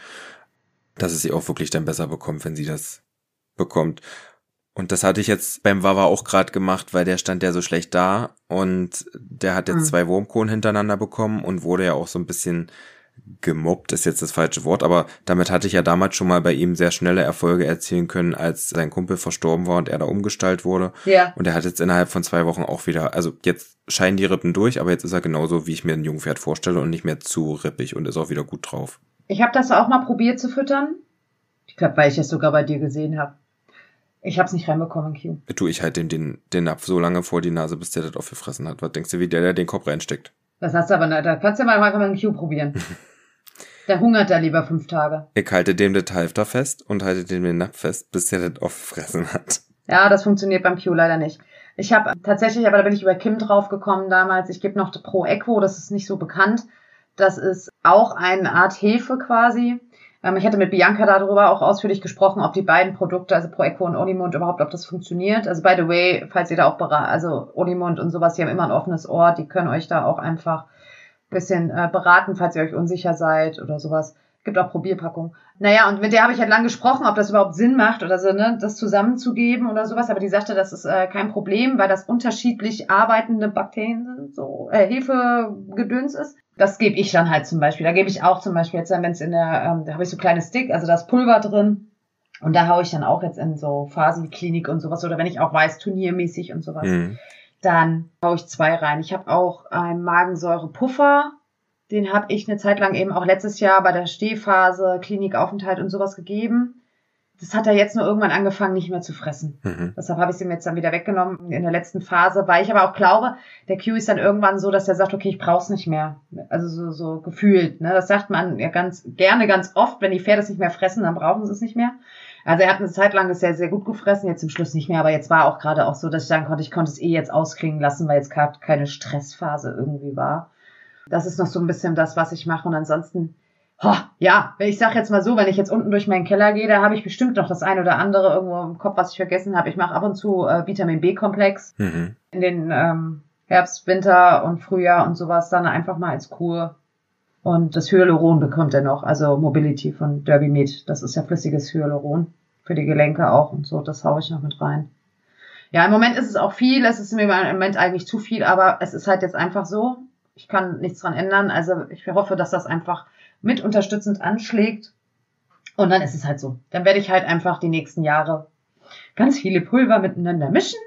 dass es sie auch wirklich dann besser bekommt, wenn sie das bekommt. Und das hatte ich jetzt beim Wawa auch gerade gemacht, weil der stand ja so schlecht da und der hat jetzt Mhm. zwei Wurmkohlen hintereinander bekommen und wurde ja auch so ein bisschen gemobbt, ist jetzt das falsche Wort, aber damit hatte ich ja damals schon mal bei ihm sehr schnelle Erfolge erzielen können, als sein Kumpel verstorben war und er da umgestallt wurde. Ja. Und er hat jetzt innerhalb von zwei Wochen auch wieder, also jetzt scheinen die Rippen durch, aber jetzt ist er genauso, wie ich mir ein Jungpferd vorstelle und nicht mehr zu rippig und ist auch wieder gut drauf. Ich habe das auch mal probiert zu füttern. Ich glaube, weil ich es sogar bei dir gesehen habe. Ich habe es nicht reinbekommen, Q. Tu ich halt dem den, den Napf so lange vor die Nase, bis der das aufgefressen hat. Was denkst du, wie der, der den Kopf reinsteckt? Das hast du aber nicht. Da kannst du mal mal einen Q probieren. <laughs> Der hungert da lieber fünf Tage. Ich halte dem das Halfter fest und halte dem den Napf fest, bis der das aufgefressen hat. Ja, das funktioniert beim Q leider nicht. Ich habe tatsächlich, aber da bin ich über Kim drauf gekommen damals. Ich gebe noch Pro Equo, das ist nicht so bekannt. Das ist auch eine Art Hefe quasi. Ähm, ich hatte mit Bianca darüber auch ausführlich gesprochen, ob die beiden Produkte, also Pro Equo und Olimund, überhaupt, ob das funktioniert. Also by the way, falls ihr da auch beraten, also Olimund und sowas, die haben immer ein offenes Ohr, die können euch da auch einfach ein bisschen äh, beraten, falls ihr euch unsicher seid oder sowas. Gibt auch Probierpackungen. Naja, und mit der habe ich halt lang gesprochen, ob das überhaupt Sinn macht oder so, ne, das zusammenzugeben oder sowas. Aber die sagte, das ist äh, kein Problem, weil das unterschiedlich arbeitende Bakterien sind, so äh, Hefegedöns ist. Das gebe ich dann halt zum Beispiel. Da gebe ich auch zum Beispiel jetzt, wenn es in der, ähm, da habe ich so kleine Stick, also das Pulver drin. Und da haue ich dann auch jetzt in so Phasen wie Klinik und sowas oder wenn ich auch weiß, turniermäßig und sowas, Mhm. dann haue ich zwei rein. Ich habe auch einen Magensäurepuffer. Den habe ich eine Zeit lang eben auch letztes Jahr bei der Stehphase, Klinikaufenthalt und sowas gegeben. Das hat er jetzt nur irgendwann angefangen, nicht mehr zu fressen. Mhm. Deshalb habe ich es ihm jetzt dann wieder weggenommen in der letzten Phase, weil ich aber auch glaube, der Q ist dann irgendwann so, dass er sagt, okay, ich brauch's nicht mehr. Also so, so gefühlt. Ne? Das sagt man ja ganz gerne, ganz oft, wenn die Pferde es nicht mehr fressen, dann brauchen sie es nicht mehr. Also er hat eine Zeit lang sehr, sehr gut gefressen, jetzt zum Schluss nicht mehr, aber jetzt war auch gerade auch so, dass ich sagen konnte, ich konnte es eh jetzt ausklingen lassen, weil jetzt gerade keine Stressphase irgendwie war. Das ist noch so ein bisschen das, was ich mache. Und ansonsten, ho, ja, ich sag jetzt mal so, wenn ich jetzt unten durch meinen Keller gehe, da habe ich bestimmt noch das ein oder andere irgendwo im Kopf, was ich vergessen habe. Ich mache ab und zu äh, Vitamin B-Komplex Mhm. in den ähm, Herbst, Winter und Frühjahr und sowas dann einfach mal als Kur. Und das Hyaluron bekommt er noch, also Mobility von Derby Med. Das ist ja flüssiges Hyaluron für die Gelenke auch und so. Das haue ich noch mit rein. Ja, im Moment ist es auch viel. Es ist mir im Moment eigentlich zu viel, aber es ist halt jetzt einfach so. Ich kann nichts dran ändern. Also ich hoffe, dass das einfach mit unterstützend anschlägt. Und dann ist es halt so. Dann werde ich halt einfach die nächsten Jahre ganz viele Pulver miteinander mischen.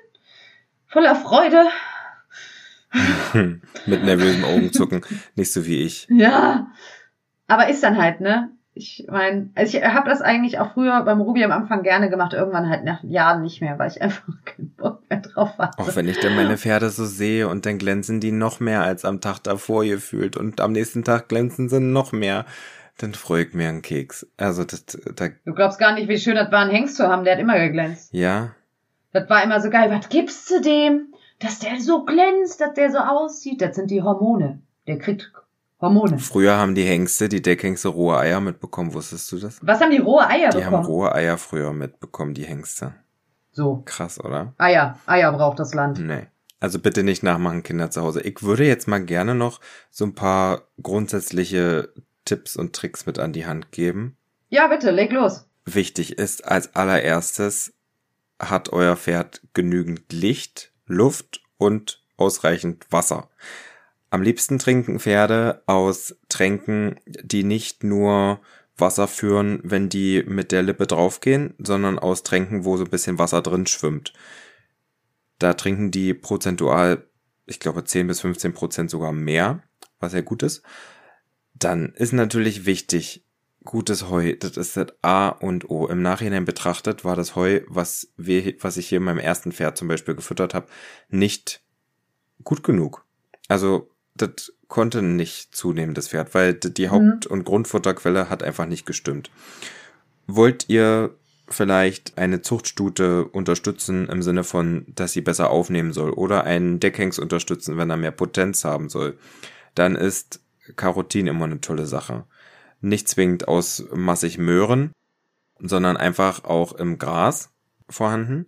Voller Freude. Hm. Mit nervösem Augenzucken. Nicht so wie ich. Ja. Aber ist dann halt, ne? Ich meine, also ich habe das eigentlich auch früher beim Ruby am Anfang gerne gemacht, irgendwann halt nach Jahren nicht mehr, weil ich <laughs> einfach keinen Bock mehr drauf hatte. Auch wenn ich dann meine Pferde so sehe und dann glänzen die noch mehr als am Tag davor gefühlt und am nächsten Tag glänzen sie noch mehr, dann freue ich mir einen Keks. Also das, da, Du glaubst gar nicht, wie schön das war, einen Hengst zu haben, der hat immer geglänzt. ja, Das war immer so geil. Was gibst du dem, dass der so glänzt, dass der so aussieht? Das sind die Hormone. Der kriegt Hormone. früher haben die Hengste, die Deckhengste rohe Eier mitbekommen, wusstest du das? Was haben die rohe Eier Die haben bekommen? rohe Eier früher mitbekommen, die Hengste. so, Krass, oder? Eier. Eier braucht das Land. Nee. Also bitte nicht nachmachen, Kinder zu Hause. Ich würde jetzt mal gerne noch so ein paar grundsätzliche Tipps und Tricks mit an die Hand geben. Ja, bitte, leg los. Wichtig ist als allererstes, hat euer Pferd genügend Licht, Luft und ausreichend Wasser. Am liebsten trinken Pferde aus Tränken, die nicht nur Wasser führen, wenn die mit der Lippe draufgehen, sondern aus Tränken, wo so ein bisschen Wasser drin schwimmt. Da trinken die prozentual, ich glaube, 10 bis 15 Prozent sogar mehr, was ja gut ist. Dann ist natürlich wichtig, gutes Heu, das ist das A und O. Im Nachhinein betrachtet war das Heu, was, wir, was ich hier in meinem ersten Pferd zum Beispiel gefüttert habe, nicht gut genug. Also das konnte nicht zunehmen, das Pferd, weil die Haupt- und Grundfutterquelle hat einfach nicht gestimmt. Wollt ihr vielleicht eine Zuchtstute unterstützen im Sinne von, dass sie besser aufnehmen soll oder einen Deckhengst unterstützen, wenn er mehr Potenz haben soll, dann ist Carotin immer eine tolle Sache. Nicht zwingend aus massig Möhren, sondern einfach auch im Gras vorhanden.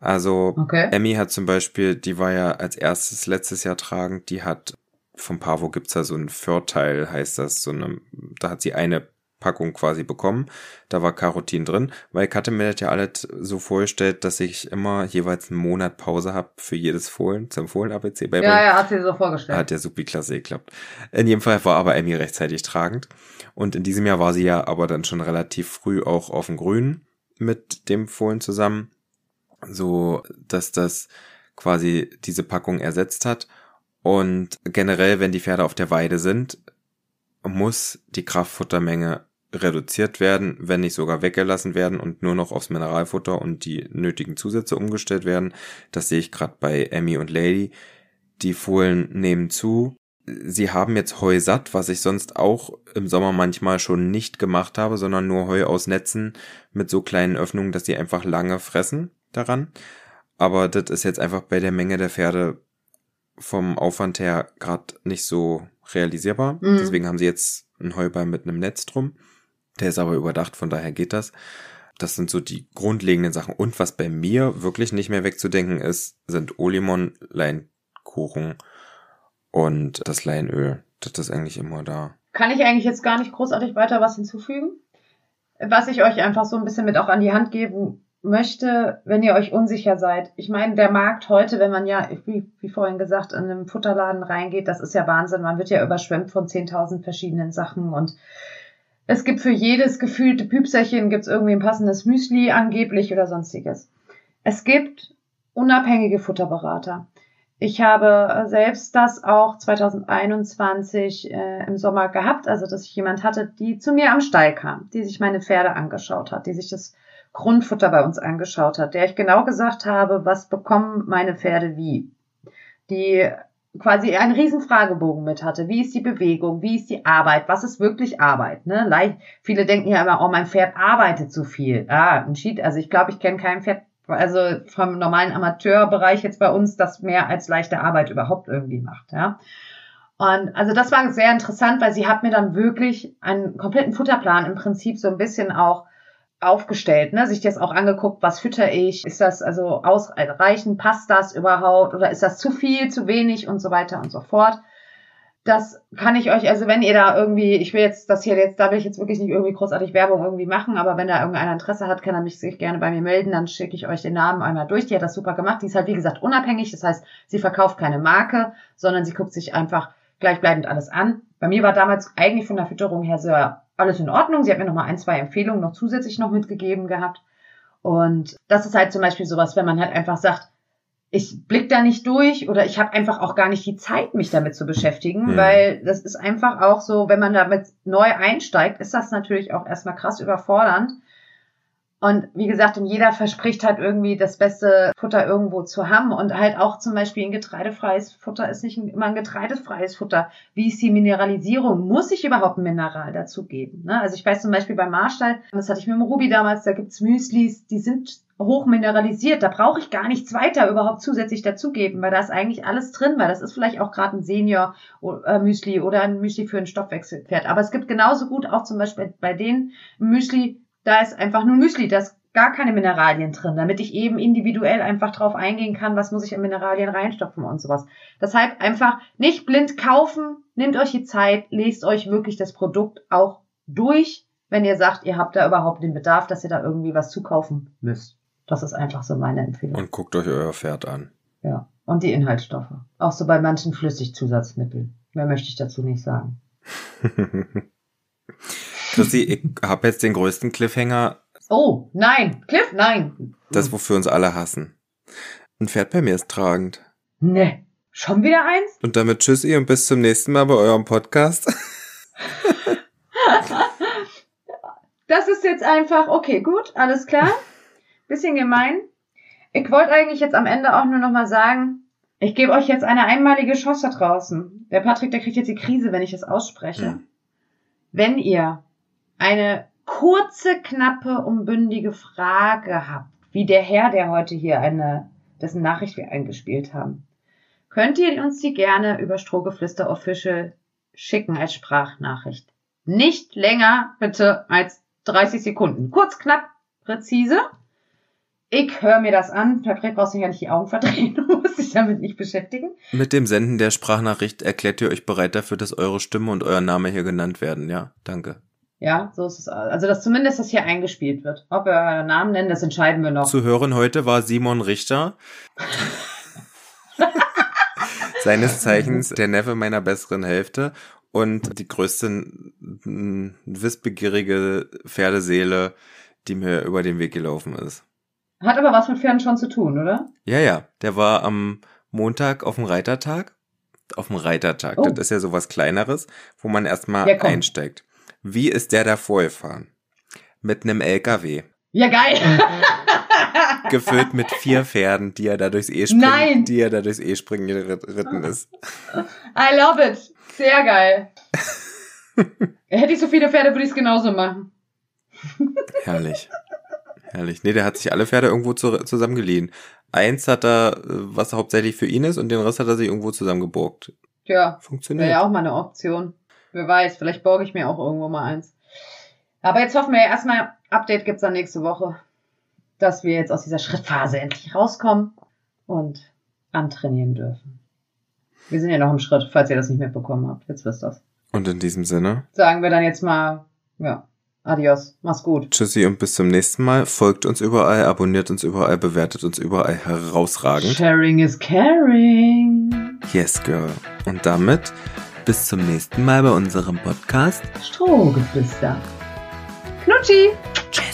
Also Okay. Emmy hat zum Beispiel, die war ja als erstes letztes Jahr tragend, die hat vom Pavo gibt's da so ein Vorteil, heißt das, so eine, da hat sie eine Packung quasi bekommen, da war Carotin drin, weil ich hatte mir das ja alles so vorgestellt, dass ich immer jeweils einen Monat Pause habe für jedes Fohlen, zum Fohlen-ABC bei Ja, ja, hat sie so vorgestellt. hat ja super klasse geklappt. In jedem Fall war aber Emmy rechtzeitig tragend. Und in diesem Jahr war sie ja aber dann schon relativ früh auch auf dem Grün mit dem Fohlen zusammen. So, dass das quasi diese Packung ersetzt hat. Und generell, wenn die Pferde auf der Weide sind, muss die Kraftfuttermenge reduziert werden, wenn nicht sogar weggelassen werden und nur noch aufs Mineralfutter und die nötigen Zusätze umgestellt werden. Das sehe ich gerade bei Emmy und Lady. Die Fohlen nehmen zu. Sie haben jetzt Heu satt, was ich sonst auch im Sommer manchmal schon nicht gemacht habe, sondern nur Heu aus Netzen mit so kleinen Öffnungen, dass sie einfach lange fressen daran. Aber das ist jetzt einfach bei der Menge der Pferde vom Aufwand her gerade nicht so realisierbar. Mhm. Deswegen haben sie jetzt einen Heuball mit einem Netz drum. Der ist aber überdacht, von daher geht das. Das sind so die grundlegenden Sachen. Und was bei mir wirklich nicht mehr wegzudenken ist, sind Olimon, Leinkuchen und das Leinöl. Das ist eigentlich immer da. kann ich eigentlich jetzt gar nicht großartig weiter was hinzufügen. Was ich euch einfach so ein bisschen mit auch an die Hand geben möchte, wenn ihr euch unsicher seid. Ich meine, der Markt heute, wenn man ja, wie, wie vorhin gesagt, in einem Futterladen reingeht, das ist ja Wahnsinn. Man wird ja überschwemmt von 10.000 verschiedenen Sachen und es gibt für jedes gefühlte Püpserchen gibt's irgendwie ein passendes Müsli angeblich oder sonstiges. Es gibt unabhängige Futterberater. Ich habe selbst das auch 2021 äh, im Sommer gehabt, also dass ich jemand hatte, die zu mir am Stall kam, die sich meine Pferde angeschaut hat, die sich das Grundfutter bei uns angeschaut hat, der ich genau gesagt habe, was bekommen meine Pferde wie. Die quasi einen riesen Fragebogen mit hatte. Wie ist die Bewegung? Wie ist die Arbeit? Was ist wirklich Arbeit? Ne? Leicht, viele denken ja immer, oh, mein Pferd arbeitet zu viel. Ah, ein Cheat. Also ich glaube, ich kenne kein Pferd, also vom normalen Amateurbereich jetzt bei uns, das mehr als leichte Arbeit überhaupt irgendwie macht. Ja. Und also das war sehr interessant, weil sie hat mir dann wirklich einen kompletten Futterplan im Prinzip so ein bisschen auch aufgestellt, ne? sich das auch angeguckt, was fütter ich, ist das also ausreichend, passt das überhaupt oder ist das zu viel, zu wenig und so weiter und so fort. Das kann ich euch, also wenn ihr da irgendwie, ich will jetzt das hier jetzt, da will ich jetzt wirklich nicht irgendwie großartig Werbung irgendwie machen, aber wenn da irgendeiner Interesse hat, kann er mich sich gerne bei mir melden, dann schicke ich euch den Namen einmal durch. Die hat das super gemacht. Die ist halt, wie gesagt, unabhängig. Das heißt, sie verkauft keine Marke, sondern sie guckt sich einfach gleichbleibend alles an. Bei mir war damals eigentlich von der Fütterung her sehr alles in Ordnung. Sie hat mir noch mal ein, zwei Empfehlungen noch zusätzlich noch mitgegeben gehabt. Und das ist halt zum Beispiel sowas, wenn man halt einfach sagt, ich blick da nicht durch oder ich habe einfach auch gar nicht die Zeit, mich damit zu beschäftigen, mhm. weil das ist einfach auch so, wenn man damit neu einsteigt, ist das natürlich auch erstmal krass überfordernd. Und wie gesagt, und jeder verspricht halt irgendwie das beste Futter irgendwo zu haben. Und halt auch zum Beispiel ein getreidefreies Futter ist nicht immer ein getreidefreies Futter. Wie ist die Mineralisierung? Muss ich überhaupt ein Mineral dazu geben? Ne? Also ich weiß zum Beispiel beim Marstall, das hatte ich mit dem Ruby damals, da gibt's Müslis, die sind hoch mineralisiert. Da brauche ich gar nichts weiter überhaupt zusätzlich dazugeben, weil da ist eigentlich alles drin, weil das ist vielleicht auch gerade ein Senior-Müsli oder ein Müsli für ein Stoffwechselpferd. Aber es gibt genauso gut auch zum Beispiel bei den Müsli da ist einfach nur Müsli, da ist gar keine Mineralien drin, damit ich eben individuell einfach drauf eingehen kann, was muss ich in Mineralien reinstopfen und sowas. Deshalb einfach nicht blind kaufen, nehmt euch die Zeit, lest euch wirklich das Produkt auch durch, wenn ihr sagt, ihr habt da überhaupt den Bedarf, dass ihr da irgendwie was zukaufen müsst. Das ist einfach so meine Empfehlung. Und guckt euch euer Pferd an. Ja. Und die Inhaltsstoffe. Auch so bei manchen Flüssigzusatzmitteln. Mehr möchte ich dazu nicht sagen. <laughs> Chrissy, ich habe jetzt den größten Cliffhanger. Oh, nein. Cliff, nein. Das, wofür uns alle hassen. Ein Pferd bei mir ist tragend. Ne. Schon wieder eins? Und damit tschüssi und bis zum nächsten Mal bei eurem Podcast. das ist jetzt einfach, okay, gut, alles klar. Bisschen gemein. Ich wollte eigentlich jetzt am Ende auch nur noch mal sagen, ich gebe euch jetzt eine einmalige Chance da draußen. Der Patrick, der kriegt jetzt die Krise, wenn ich es ausspreche. Hm. Wenn ihr eine kurze, knappe, umbündige Frage habt, wie der Herr, der heute hier eine, dessen Nachricht wir eingespielt haben, könnt ihr uns die gerne über Strohgeflüster Official schicken als Sprachnachricht. Nicht länger bitte als 30 Sekunden. Kurz, knapp, präzise. Ich höre mir das an. Patrick brauchst du ja nicht die Augen verdrehen. <laughs> Du musst dich damit nicht beschäftigen. Mit dem Senden der Sprachnachricht erklärt ihr euch bereit dafür, dass eure Stimme und euer Name hier genannt werden. Ja, danke. Ja, so ist es. Also, dass zumindest das hier eingespielt wird. Ob wir euren Namen nennen, das entscheiden wir noch. Zu hören heute war Simon Richter. <laughs> Seines Zeichens der Neffe meiner besseren Hälfte und die größte wissbegierige Pferdeseele, die mir über den Weg gelaufen ist. Hat aber was mit Pferden schon zu tun, oder? Ja, ja. Der war am Montag auf dem Reitertag. Auf dem Reitertag. Oh. Das ist ja sowas Kleineres, wo man erstmal ja, einsteigt. Wie ist der da vorgefahren? Mit einem LKW. Ja, geil. <laughs> Gefüllt mit vier Pferden, die er da durchs E-Springen, Nein. die er da durchs E-Springen geritten ist. I love it. Sehr geil. <laughs> Hätte ich so viele Pferde, würde ich es genauso machen. Herrlich. Herrlich. Nee, der hat sich alle Pferde irgendwo zu, zusammengeliehen. Eins hat er, was hauptsächlich für ihn ist, und den Rest hat er sich irgendwo zusammengeborgt. Ja. Funktioniert. Wäre ja auch mal eine Option. Wer weiß, vielleicht borge ich mir auch irgendwo mal eins. Aber jetzt hoffen wir ja erstmal, Update gibt's dann nächste Woche, dass wir jetzt aus dieser Schrittphase endlich rauskommen und antrainieren dürfen. Wir sind ja noch im Schritt, falls ihr das nicht mitbekommen habt. Jetzt wisst ihr's. Und in diesem Sinne? Sagen wir dann jetzt mal, ja, adios, mach's gut. Tschüssi und bis zum nächsten Mal. Folgt uns überall, abonniert uns überall, bewertet uns überall herausragend. Sharing is caring. Yes, girl. Und damit bis zum nächsten Mal bei unserem Podcast Strohgeflüster. Knutschi! Tschüss.